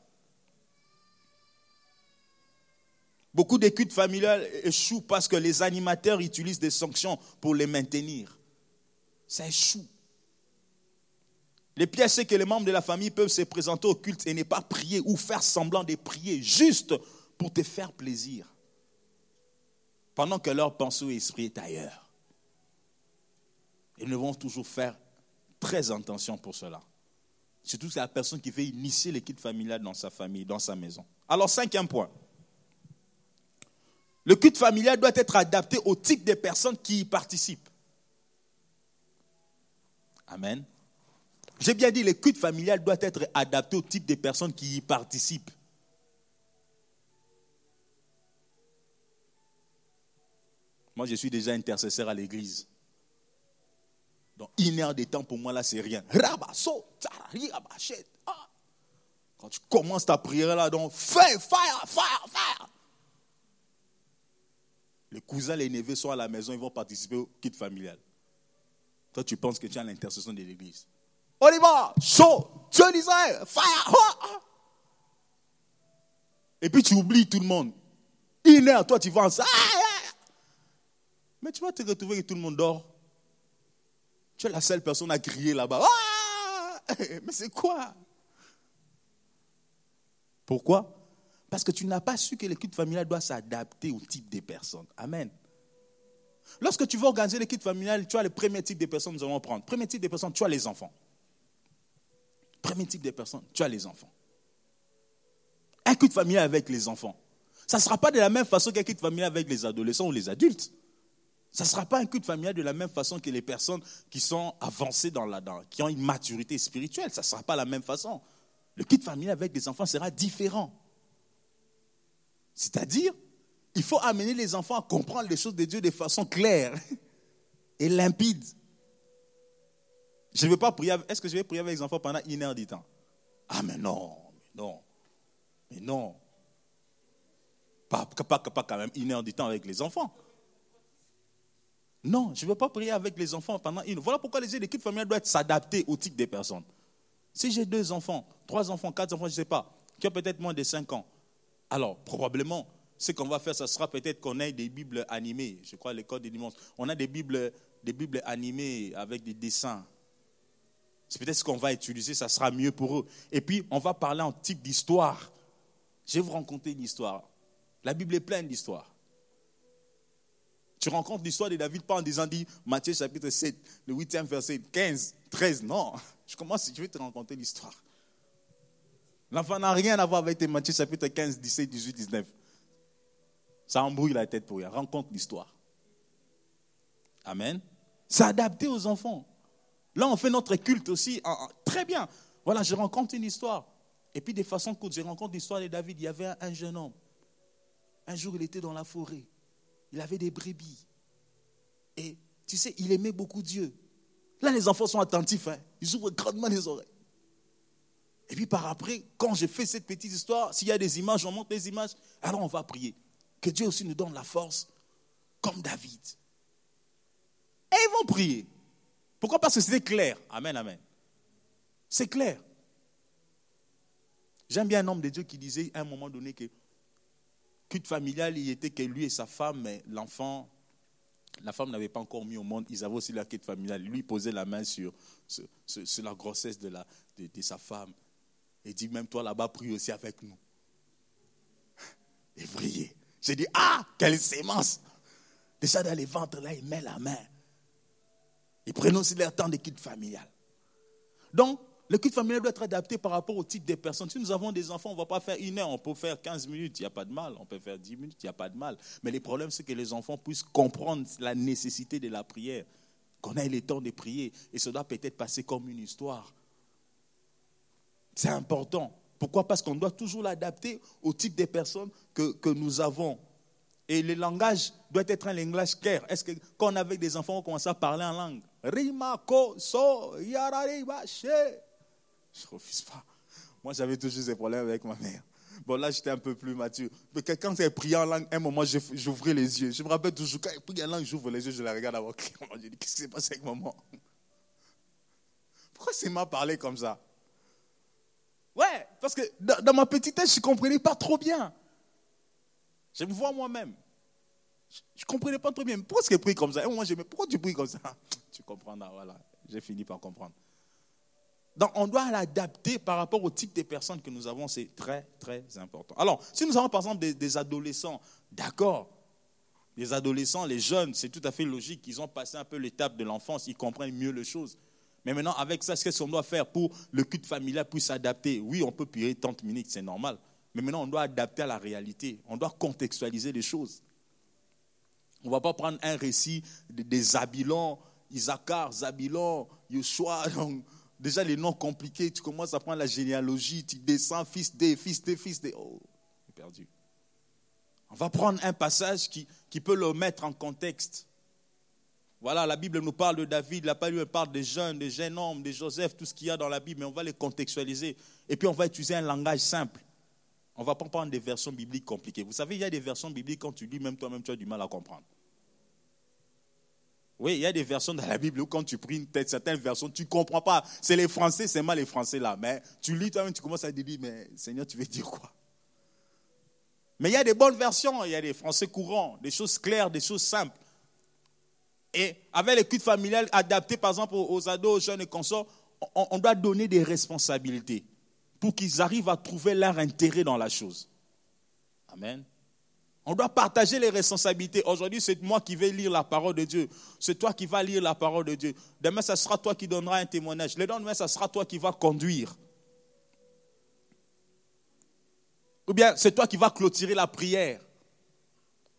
Beaucoup de cultes familiales échouent parce que les animateurs utilisent des sanctions pour les maintenir. Ça échoue. Les pièces, c'est que les membres de la famille peuvent se présenter au culte et ne pas prier ou faire semblant de prier juste pour te faire plaisir. Pendant que leur pensée et esprit est ailleurs. Et nous devons toujours faire très attention pour cela. Surtout c'est la personne qui veut initier l'équipe familiale dans sa famille, dans sa maison. Alors, cinquième point. Le culte familial doit être adapté au type de personnes qui y participent. Amen. J'ai bien dit, le culte familial doit être adapté au type de personnes qui y participent. Moi, je suis déjà intercesseur à l'église. Donc, une heure de temps pour moi, là, c'est rien. Ah. Quand tu commences ta prière là, donc fire, fire, fire, fire. Les cousins, les neveux sont à la maison, ils vont participer au kit familial. Toi, tu penses que tu as l'intercession de l'église. On y va, chaud, Dieu d'Israël, fire. Et puis tu oublies tout le monde. Une heure, toi, tu vas en ça. Mais tu vas te retrouver et tout le monde dort. La seule personne à crier là-bas. Ah! Mais c'est quoi? Pourquoi? Parce que tu n'as pas su que l'équipe familiale doit s'adapter au type des personnes. Amen. Lorsque tu veux organiser l'équipe familiale, tu as le premier type de personnes que nous allons prendre. Premier type de personnes, tu as les enfants. Premier type de personnes, tu as les enfants. Un culte familial avec les enfants. Ça ne sera pas de la même façon qu'un culte familial avec les adolescents ou les adultes. Ça ne sera pas un culte familial de la même façon que les personnes qui sont avancées dans la dent, qui ont une maturité spirituelle. Ça ne sera pas la même façon. Le culte familial avec les enfants sera différent. C'est-à-dire, il faut amener les enfants à comprendre les choses de Dieu de façon claire et limpide. Je ne veux pas prier. Est-ce que je vais prier avec les enfants pendant une heure du temps? Ah, mais non, mais non, mais non. Pas, pas, pas quand même une heure du temps avec les enfants. Non, je ne veux pas prier avec les enfants pendant une. Voilà pourquoi les équipes familiales doivent s'adapter au type des personnes. Si j'ai deux enfants, trois enfants, quatre enfants, je ne sais pas, qui ont peut-être moins de cinq ans, alors probablement, ce qu'on va faire, ce sera peut-être qu'on ait des Bibles animées. Je crois l'école des dimanches. On a des Bibles, des Bibles animées avec des dessins. C'est peut-être ce qu'on va utiliser, ça sera mieux pour eux. Et puis, on va parler en type d'histoire. Je vais vous raconter une histoire. La Bible est pleine d'histoires. Tu rencontres l'histoire de David pas en disant, dit Matthieu chapitre 7, le 8e verset 15, 13. Non, je commence, je vais te raconter l'histoire. L'enfant n'a rien à voir avec Matthieu chapitre 15, 17, 18, 19. Ça embrouille la tête pour rien. Rencontre l'histoire. Amen. C'est adapté aux enfants. Là, on fait notre culte aussi. très bien. Voilà, je rencontre une histoire. Et puis, de façon courte, je rencontre l'histoire de David. Il y avait un jeune homme. Un jour, il était dans la forêt il avait des brebis. Et tu sais, il aimait beaucoup Dieu. Là, les enfants sont attentifs, hein. ils ouvrent grandement les oreilles. Et puis par après, quand je fais cette petite histoire, s'il y a des images, on montre les images, alors on va prier. Que Dieu aussi nous donne la force, comme David. Et ils vont prier. Pourquoi? Parce que c'était clair. Amen, amen. C'est clair. J'aime bien un homme de Dieu qui disait à un moment donné que culte familial, il était que lui et sa femme, mais l'enfant, la femme n'avait pas encore mis au monde. Ils avaient aussi la quête familiale. Lui posait la main sur, la grossesse de, sa femme. Et dit, même toi là-bas, prie aussi avec nous. Et priez. J'ai dit, ah, quelle sémence. Déjà dans les ventres, là, il met la main. Ils prennent aussi leur temps de quitte familial. Donc, le culte familial doit être adapté par rapport au type des personnes. Si nous avons des enfants, on ne va pas faire une heure, on peut faire 15 minutes, il n'y a pas de mal. On peut faire 10 minutes, il n'y a pas de mal. Mais le problème, c'est que les enfants puissent comprendre la nécessité de la prière, qu'on ait le temps de prier. Et ça doit peut-être passer comme une histoire. C'est important. Pourquoi? Parce qu'on doit toujours l'adapter au type des personnes que, nous avons. Et le langage doit être un langage clair. Est-ce que quand on des enfants, on commence à parler en langue? Rima, ko, so, je ne refuse pas. Moi, j'avais toujours des problèmes avec ma mère. Bon, là, j'étais un peu plus mature. Mais quand elle priait en langue, un moment, j'ouvrais les yeux. Je me rappelle toujours, quand elle priait en langue, j'ouvre les yeux, je la regarde avoir clairement. Je dis, qu'est-ce qui s'est passé avec maman? Pourquoi c'est m'a parlé comme ça? Ouais, parce que dans, ma petitesse, je ne comprenais pas trop bien. Je me vois moi-même. Je ne comprenais pas trop bien. Pourquoi est-ce qu'elle prie comme ça? Et moi, je me pourquoi tu pries comme ça? Tu comprendras, voilà. J'ai fini par comprendre. Donc, on doit l'adapter par rapport au type de personnes que nous avons. C'est très, très important. Alors, si nous avons par exemple des, adolescents, d'accord, les adolescents, les jeunes, c'est tout à fait logique. Ils ont passé un peu l'étape de l'enfance, ils comprennent mieux les choses. Mais maintenant, avec ça, qu'est-ce qu'on doit faire pour le culte familial puisse s'adapter? Oui, on peut prier 30 minutes, c'est normal. Mais maintenant, on doit adapter à la réalité. On doit contextualiser les choses. On ne va pas prendre un récit des Zabilons, Isaacar, Zabilon, Yoshua, Déjà, les noms compliqués, tu commences à prendre la généalogie, tu descends, fils des, fils des, fils des. Oh, perdu. On va prendre un passage qui, qui peut le mettre en contexte. Voilà, la Bible nous parle de David, la Bible nous parle des jeunes, des jeunes hommes, des Joseph, tout ce qu'il y a dans la Bible, mais on va les contextualiser. Et puis on va utiliser un langage simple. On ne va pas prendre des versions bibliques compliquées. Vous savez, il y a des versions bibliques, quand tu lis, même toi-même, tu as du mal à comprendre. Oui, il y a des versions dans la Bible où quand tu pries une tête, certaines versions, tu ne comprends pas. C'est les Français, c'est mal les Français là. Mais tu lis toi-même, tu commences à te dire, mais Seigneur, tu veux dire quoi? Mais il y a des bonnes versions, il y a des Français courants, des choses claires, des choses simples. Et avec les cultes familiales par exemple, aux ados, aux jeunes et consorts, on doit donner des responsabilités pour qu'ils arrivent à trouver leur intérêt dans la chose. Amen. On doit partager les responsabilités. Aujourd'hui, c'est moi qui vais lire la parole de Dieu. C'est toi qui vas lire la parole de Dieu. Demain, ce sera toi qui donneras un témoignage. Le lendemain, ce sera toi qui vas conduire. Ou bien, c'est toi qui vas clôturer la prière.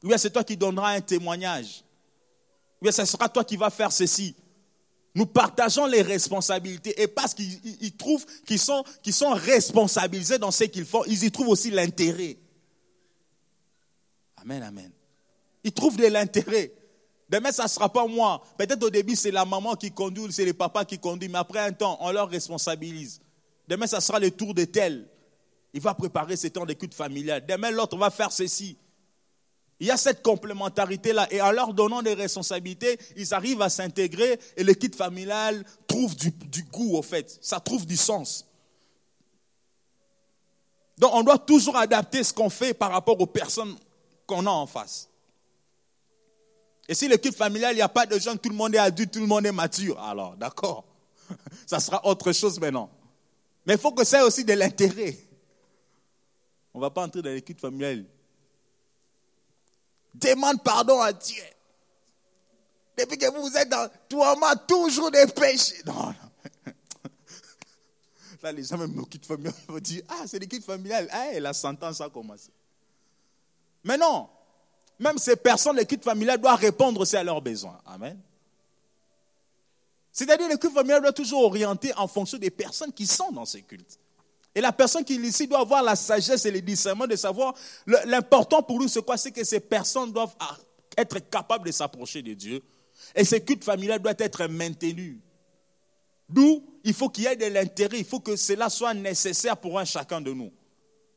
Ou bien, c'est toi qui donneras un témoignage. Ou bien, ce sera toi qui vas faire ceci. Nous partageons les responsabilités. Et parce qu'ils trouvent qu'ils sont responsabilisés dans ce qu'ils font, ils y trouvent aussi l'intérêt. Amen, amen. Ils trouvent de l'intérêt. Demain, ça ne sera pas moi. Peut-être au début, c'est la maman qui conduit, c'est le papa qui conduit, mais après un temps, on leur responsabilise. Demain, ça sera le tour de tel. Il va préparer ses temps d'écoute familiale. Demain, l'autre va faire ceci. Il y a cette complémentarité-là. Et en leur donnant des responsabilités, ils arrivent à s'intégrer et le kit familial trouve du, du goût, au fait. Ça trouve du sens. Donc, on doit toujours adapter ce qu'on fait par rapport aux personnes qu'on a en face. Et si l'équipe familiale, il n'y a pas de jeunes, tout le monde est adulte, tout le monde est mature, alors d'accord, ça sera autre chose maintenant. Mais il faut que ça ait aussi de l'intérêt. On ne va pas entrer dans l'équipe familiale. Demande pardon à Dieu. Depuis que vous êtes dans toi, moi, toujours des péchés. Non, non. Là, les gens, même nos kits familiales, vont dire Ah, c'est l'équipe familiale. Ah, la sentence a commencé. Mais non, même ces personnes, l'équipe familiale doit répondre aussi à leurs besoins. Amen. C'est-à-dire l'équipe familiale doit toujours orienter en fonction des personnes qui sont dans ces cultes. Et la personne qui ici doit avoir la sagesse et le discernement de savoir l'important pour nous, c'est quoi? C'est que ces personnes doivent être capables de s'approcher de Dieu. Et ces cultes familiales doivent être maintenus. D'où il faut qu'il y ait de l'intérêt, il faut que cela soit nécessaire pour un chacun de nous.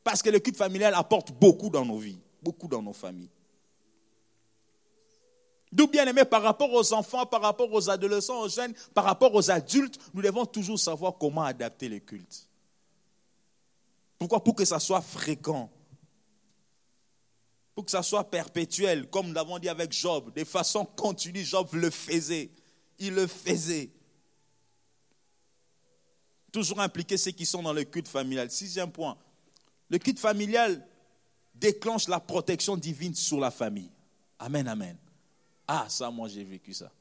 Parce que le culte familial apporte beaucoup dans nos vies beaucoup dans nos familles. D'où bien aimé, par rapport aux enfants, par rapport aux adolescents, aux jeunes, par rapport aux adultes, nous devons toujours savoir comment adapter les cultes. Pourquoi? Pour que ça soit fréquent. Pour que ça soit perpétuel, comme nous l'avons dit avec Job, de façon continue, Job le faisait. Il le faisait. Toujours impliquer ceux qui sont dans le culte familial. Sixième point. Le culte familial déclenche la protection divine sur la famille. Amen, amen. Ah, ça, moi, j'ai vécu ça.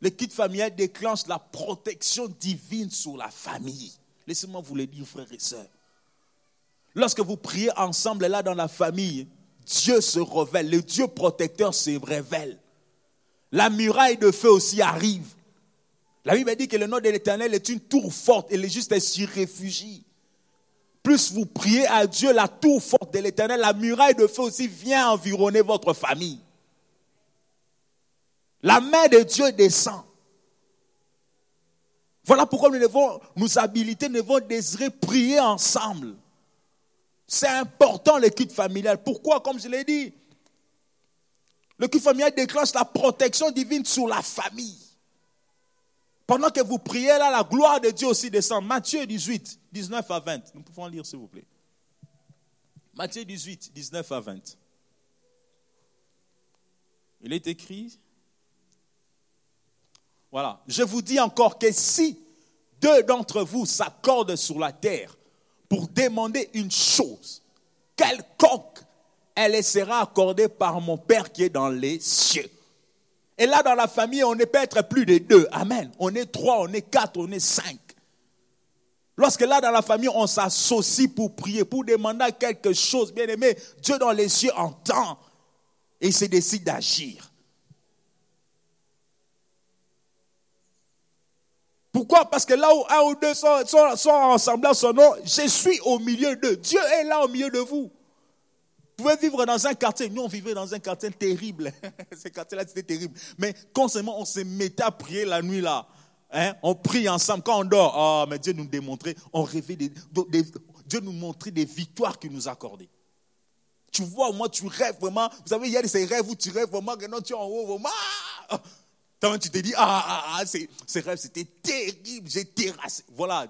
Le kit familial déclenche la protection divine sur la famille. Laissez-moi vous le dire, frères et sœurs. Lorsque vous priez ensemble là dans la famille, Dieu se révèle, le Dieu protecteur se révèle. La muraille de feu aussi arrive. La Bible dit que le nom de l'Éternel est une tour forte et les justes s'y réfugient plus vous priez à Dieu, la tour forte de l'éternel, la muraille de feu aussi vient environner votre famille. La main de Dieu descend. Voilà pourquoi nous devons nous habiliter, nous devons désirer prier ensemble. C'est important le culte familial. Pourquoi? Comme je l'ai dit, le culte familial déclenche la protection divine sur la famille. Pendant que vous priez là, la gloire de Dieu aussi descend. Matthieu 18, 19 à 20. Nous pouvons lire s'il vous plaît. Matthieu 18, 19 à 20. Il est écrit, voilà, je vous dis encore que si deux d'entre vous s'accordent sur la terre pour demander une chose, quelconque, elle sera accordée par mon Père qui est dans les cieux. Et là, dans la famille, on ne peut être plus de deux. Amen. On est trois, on est quatre, on est cinq. Lorsque là, dans la famille, on s'associe pour prier, pour demander quelque chose, bien aimé, Dieu dans les cieux entend et il se décide d'agir. Pourquoi? Parce que là où un ou deux sont, ensemble son nom, je suis au milieu d'eux. Dieu est là au milieu de vous. pouvez vivre dans un quartier. Nous, on vivait dans un quartier terrible. Ce quartier-là, c'était terrible. Mais constamment, on se mettait à prier la nuit là. Hein? On prie ensemble. Quand on dort, oh, mais Dieu nous démontrait, on rêvait des, Dieu nous montrait des victoires qu'il nous accordait. Tu vois, moi, tu rêves vraiment. Vous savez, il y a ces rêves où tu rêves vraiment que non, tu es en haut, vraiment. Tu te dis, ah, ah, ah, ces, ces rêves, c'était terrible. J'ai terrassé. Voilà.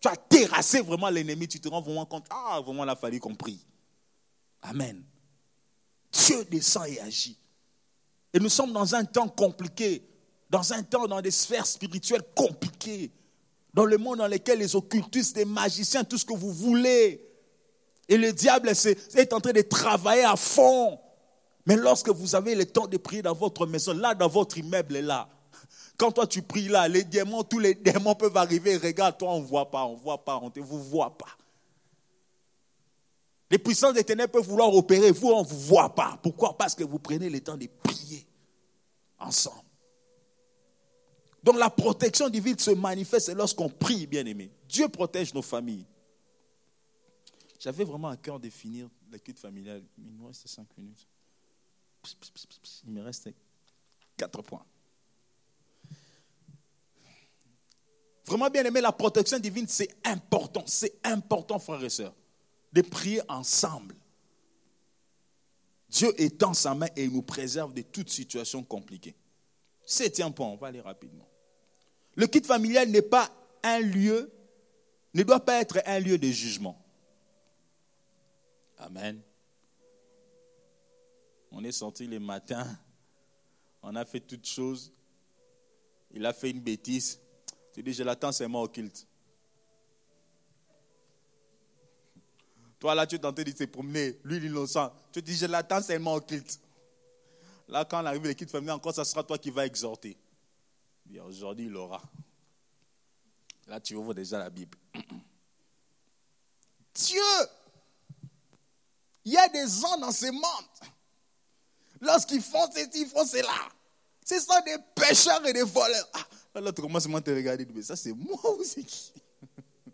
Tu as terrassé vraiment l'ennemi. Tu te rends vraiment compte, ah, vraiment, il a fallu qu'on prie. Amen. Dieu descend et agit. Et nous sommes dans un temps compliqué, dans un temps, dans des sphères spirituelles compliquées, dans le monde dans lequel les occultistes, les magiciens, tout ce que vous voulez, et le diable est en train de travailler à fond. Mais lorsque vous avez le temps de prier dans votre maison, là, dans votre immeuble, là, quand toi tu pries là, les démons, tous les démons peuvent arriver. Regarde, toi, on ne voit pas, on ne voit pas, on ne vous voit pas. Les puissances des ténèbres peuvent vouloir opérer, vous, on ne vous voit pas. Pourquoi? Parce que vous prenez le temps de prier ensemble. Donc la protection divine se manifeste lorsqu'on prie, bien aimé. Dieu protège nos familles. J'avais vraiment à cœur de finir la culte familiale. Il me reste 5 minutes. Il me reste 4 points. Vraiment bien aimé, la protection divine, c'est important. C'est important, frères et sœurs, de prier ensemble. Dieu étend sa main et il nous préserve de toute situation compliquée. Septième point, on va aller rapidement. Le kit familial n'est pas un lieu, ne doit pas être un lieu de jugement. Amen. On est sorti le matin, on a fait toutes choses. Il a fait une bêtise. Tu dis, je l'attends seulement au culte. Toi, là, tu es tenté de te promener, lui, l'innocent. Tu dis, je l'attends seulement au culte. Là, quand on arrive le culte familial, encore, ça sera toi qui vas exhorter. Aujourd'hui, il aura. Là, tu ouvres déjà la Bible. Dieu il y a des gens dans ce monde. Lorsqu'ils font ceci, ils font cela. Ce sont des pécheurs et des voleurs. Ah, l'autre commence à te regarder. Mais ça, c'est moi ou c'est qui?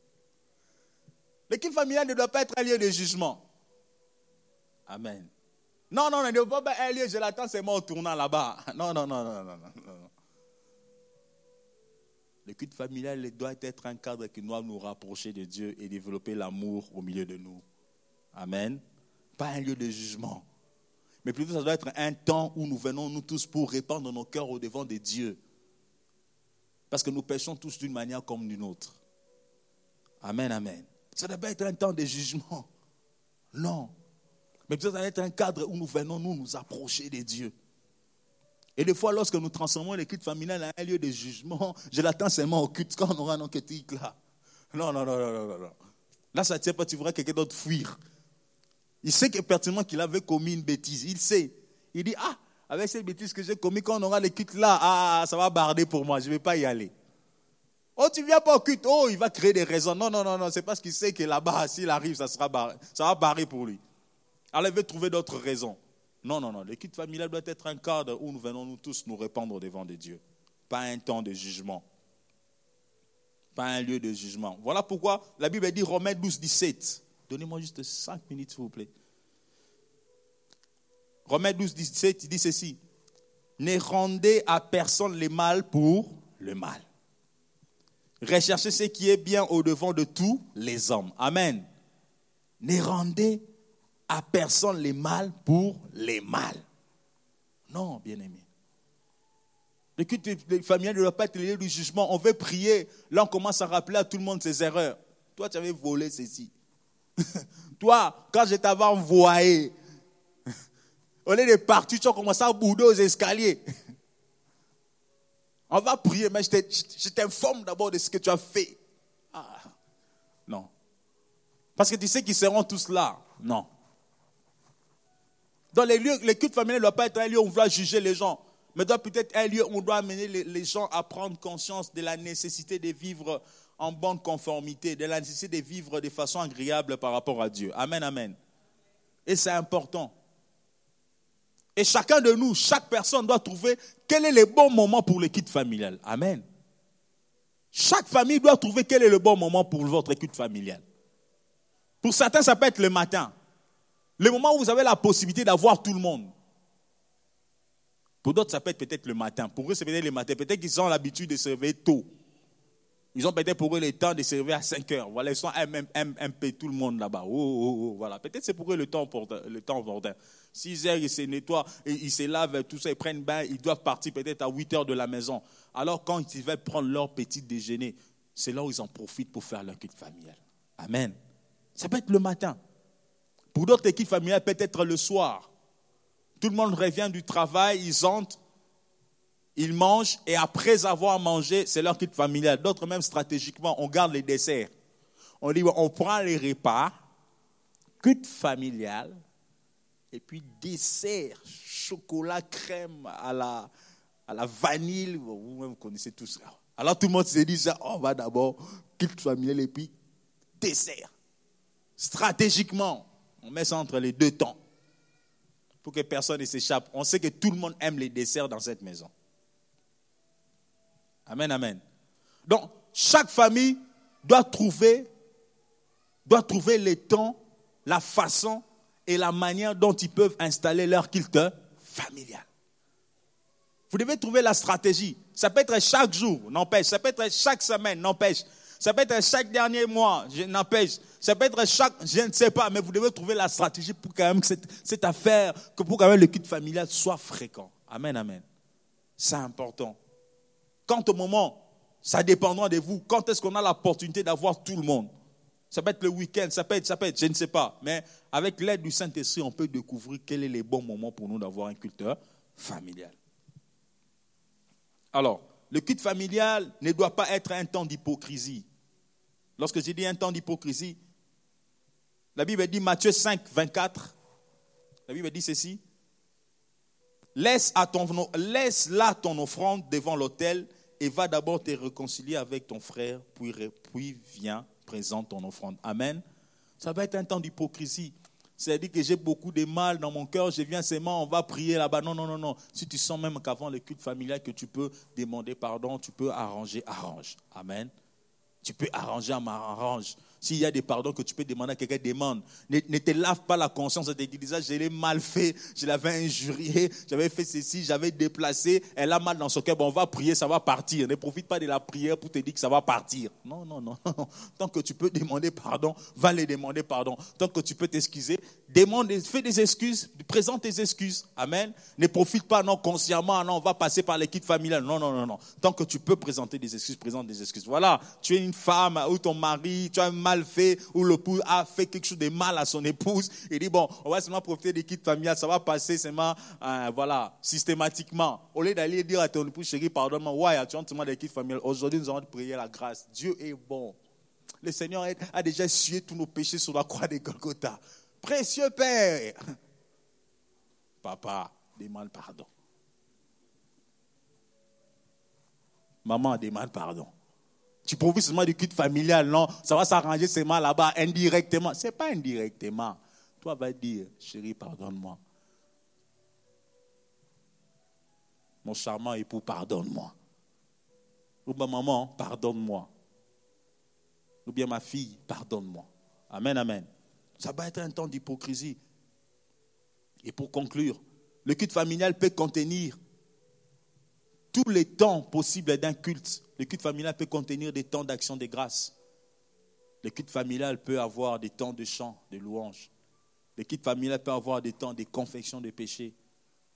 L'équipe familiale ne doit pas être un lieu de jugement. Amen. Non, non, ne doit pas être un lieu, je l'attends c'est moi en tournant là-bas. Non, non, non, non, non, non. Le culte familial doit être un cadre qui doit nous rapprocher de Dieu et développer l'amour au milieu de nous. Amen pas un lieu de jugement. Mais plutôt, ça doit être un temps où nous venons, nous tous, pour répandre nos cœurs au devant de Dieu. Parce que nous péchons tous d'une manière comme d'une autre. Amen, amen. Ça ne doit pas être un temps de jugement. Non. Mais plutôt, ça doit être un cadre où nous venons, nous, nous approcher de Dieu. Et des fois, lorsque nous transformons les cultes familiales en un lieu de jugement, je l'attends seulement au culte quand on aura un enquête là. Non, non, non, non, non, non. Là, ça ne tient pas, tu verras quelqu'un d'autre fuir. Il sait que pertinemment qu'il avait commis une bêtise. Il sait. Il dit, ah, avec cette bêtise que j'ai commis, quand on aura les culte là, ah, ça va barder pour moi, je ne vais pas y aller. Oh, tu viens pas au culte, oh, il va créer des raisons. Non, non, non, non, c'est parce qu'il sait que là-bas, s'il arrive, ça, sera barré, ça va barrer pour lui. Alors il veut trouver d'autres raisons. Non, non, non, le culte familial doit être un cadre où nous venons nous tous nous répandre devant des dieux. Pas un temps de jugement. Pas un lieu de jugement. Voilà pourquoi la Bible dit Romains 12, 17. Donnez-moi juste 5 minutes, s'il vous plaît. Romains 12, 17, il dit ceci. Ne rendez à personne le mal pour le mal. Recherchez ce qui est bien au-devant de tous les hommes. Amen. Ne rendez à personne le mal pour les mal. Non, bien-aimé. Le culte familial ne doit pas être lié du jugement. On veut prier. Là, on commence à rappeler à tout le monde ses erreurs. Toi, tu avais volé ceci. Toi, quand je t'avais envoyé, au lieu de partir, tu as commencé à bouder aux escaliers. On va prier, mais je t'informe d'abord de ce que tu as fait. Ah, non. Parce que tu sais qu'ils seront tous là. Non. Dans les lieux, les cultes ne doivent pas être un lieu où on va juger les gens, mais doit peut-être un lieu où on doit amener les gens à prendre conscience de la nécessité de vivre en bonne conformité, de la nécessité de vivre de façon agréable par rapport à Dieu. Amen, amen. Et c'est important. Et chacun de nous, chaque personne doit trouver quel est le bon moment pour l'équipe familiale. Amen. Chaque famille doit trouver quel est le bon moment pour votre équipe familiale. Pour certains, ça peut être le matin. Le moment où vous avez la possibilité d'avoir tout le monde. Pour d'autres, ça peut être peut-être le matin. Pour eux, c'est peut-être le matin. Peut-être qu'ils ont l'habitude de se réveiller tôt. Ils ont peut-être pour eux le temps de se réveiller à 5 heures. Voilà, ils sont MMP, tout le monde là-bas. Oh, oh, oh, voilà. Peut-être c'est pour eux le temps opportun. Le temps 6 heures, ils se nettoient, ils se lavent, tout ça, ils prennent bain. Ils doivent partir peut-être à 8 heures de la maison. Alors, quand ils veulent prendre leur petit déjeuner, c'est là où ils en profitent pour faire leur culte familial. Amen. Ça peut être le matin. Pour d'autres équipes familiales, peut-être le soir. Tout le monde revient du travail, ils entrent, ils mangent, et après avoir mangé, c'est leur kit familial. D'autres, même stratégiquement, on garde les desserts. On dit, on prend les repas, kit familial, et puis dessert, chocolat, crème à la, à la vanille. Vous-même connaissez tout ça. Alors tout le monde se dit ça, on va d'abord kit familial et puis dessert. Stratégiquement, on met ça entre les deux temps pour que personne ne s'échappe. On sait que tout le monde aime les desserts dans cette maison. Amen, amen. Donc, chaque famille doit trouver, doit trouver le temps, la façon et la manière dont ils peuvent installer leur culte familial. Vous devez trouver la stratégie. Ça peut être chaque jour, n'empêche. Ça peut être chaque semaine, n'empêche. Ça peut être chaque dernier mois, n'empêche. Ça peut être chaque, je ne sais pas, mais vous devez trouver la stratégie pour quand même que cette, affaire, que pour quand même le culte familial soit fréquent. Amen, amen. C'est important. Quant au moment, ça dépendra de vous. Quand est-ce qu'on a l'opportunité d'avoir tout le monde? Ça peut être le week-end, ça peut être, ça peut être, je ne sais pas. Mais avec l'aide du Saint-Esprit, on peut découvrir quel est le bon moment pour nous d'avoir un culte familial. Alors, le culte familial ne doit pas être un temps d'hypocrisie. Lorsque j'ai dit un temps d'hypocrisie, la Bible dit Matthieu 5, 24, la Bible dit ceci. Laisse, à ton, là ton offrande devant l'autel et va d'abord te réconcilier avec ton frère, puis, puis viens, présente ton offrande. Amen. Ça va être un temps d'hypocrisie. C'est-à-dire que j'ai beaucoup de mal dans mon cœur, je viens seulement, on va prier là-bas. Non, non, non, non. Si tu sens même qu'avant le culte familial, que tu peux demander pardon, tu peux arranger, arrange. Amen. Tu peux arranger, m'arrange. S'il y a des pardons que tu peux demander à quelqu'un, demande. Ne, te lave pas la conscience de te dire, je l'ai mal fait, je l'avais injurié, j'avais fait ceci, j'avais déplacé, elle a mal dans son cœur, bon, on va prier, ça va partir. Ne profite pas de la prière pour te dire que ça va partir. Non, non, non. Tant que tu peux demander pardon, va les demander pardon. Tant que tu peux t'excuser, demande, fais des excuses, présente tes excuses. Amen. Ne profite pas, non, consciemment, non, on va passer par l'équipe familiale. Non, non, non, non. Tant que tu peux présenter des excuses, présente des excuses. Voilà, tu es une femme ou ton mari, tu as un fait, ou le pou a fait quelque chose de mal à son épouse. Il dit, bon, on va seulement profiter des kits familiales, ça va passer seulement, euh, voilà, systématiquement. Au lieu d'aller dire à ton épouse, chérie, pardonne-moi, ouais, tu as seulement des kits familiales. Aujourd'hui, nous allons prier la grâce. Dieu est bon. Le Seigneur a déjà sué tous nos péchés sur la croix de Golgotha. Précieux Père. Papa, demande pardon. Maman demande pardon. Tu profites seulement du culte familial, non? Ça va s'arranger seulement là-bas, indirectement. Ce n'est pas indirectement. Toi, va dire, chérie, pardonne-moi. Mon charmant époux, pardonne-moi. Ou ma maman, pardonne-moi. Ou bien ma fille, pardonne-moi. Amen, amen. Ça va être un temps d'hypocrisie. Et pour conclure, le culte familial peut contenir tous les temps possibles d'un culte. Le culte familial peut contenir des temps d'action de grâce. Le culte familial peut avoir des temps de chant, de louange. Le culte familial peut avoir des temps de confection de péchés.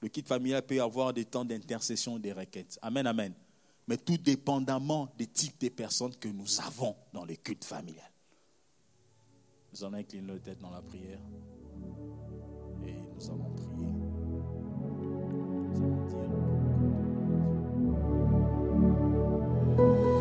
Le culte familial peut avoir des temps d'intercession et de requêtes. Amen, amen. Mais tout dépendamment des types de personnes que nous avons dans le culte familial. Nous en inclinons la tête dans la prière. 嗯。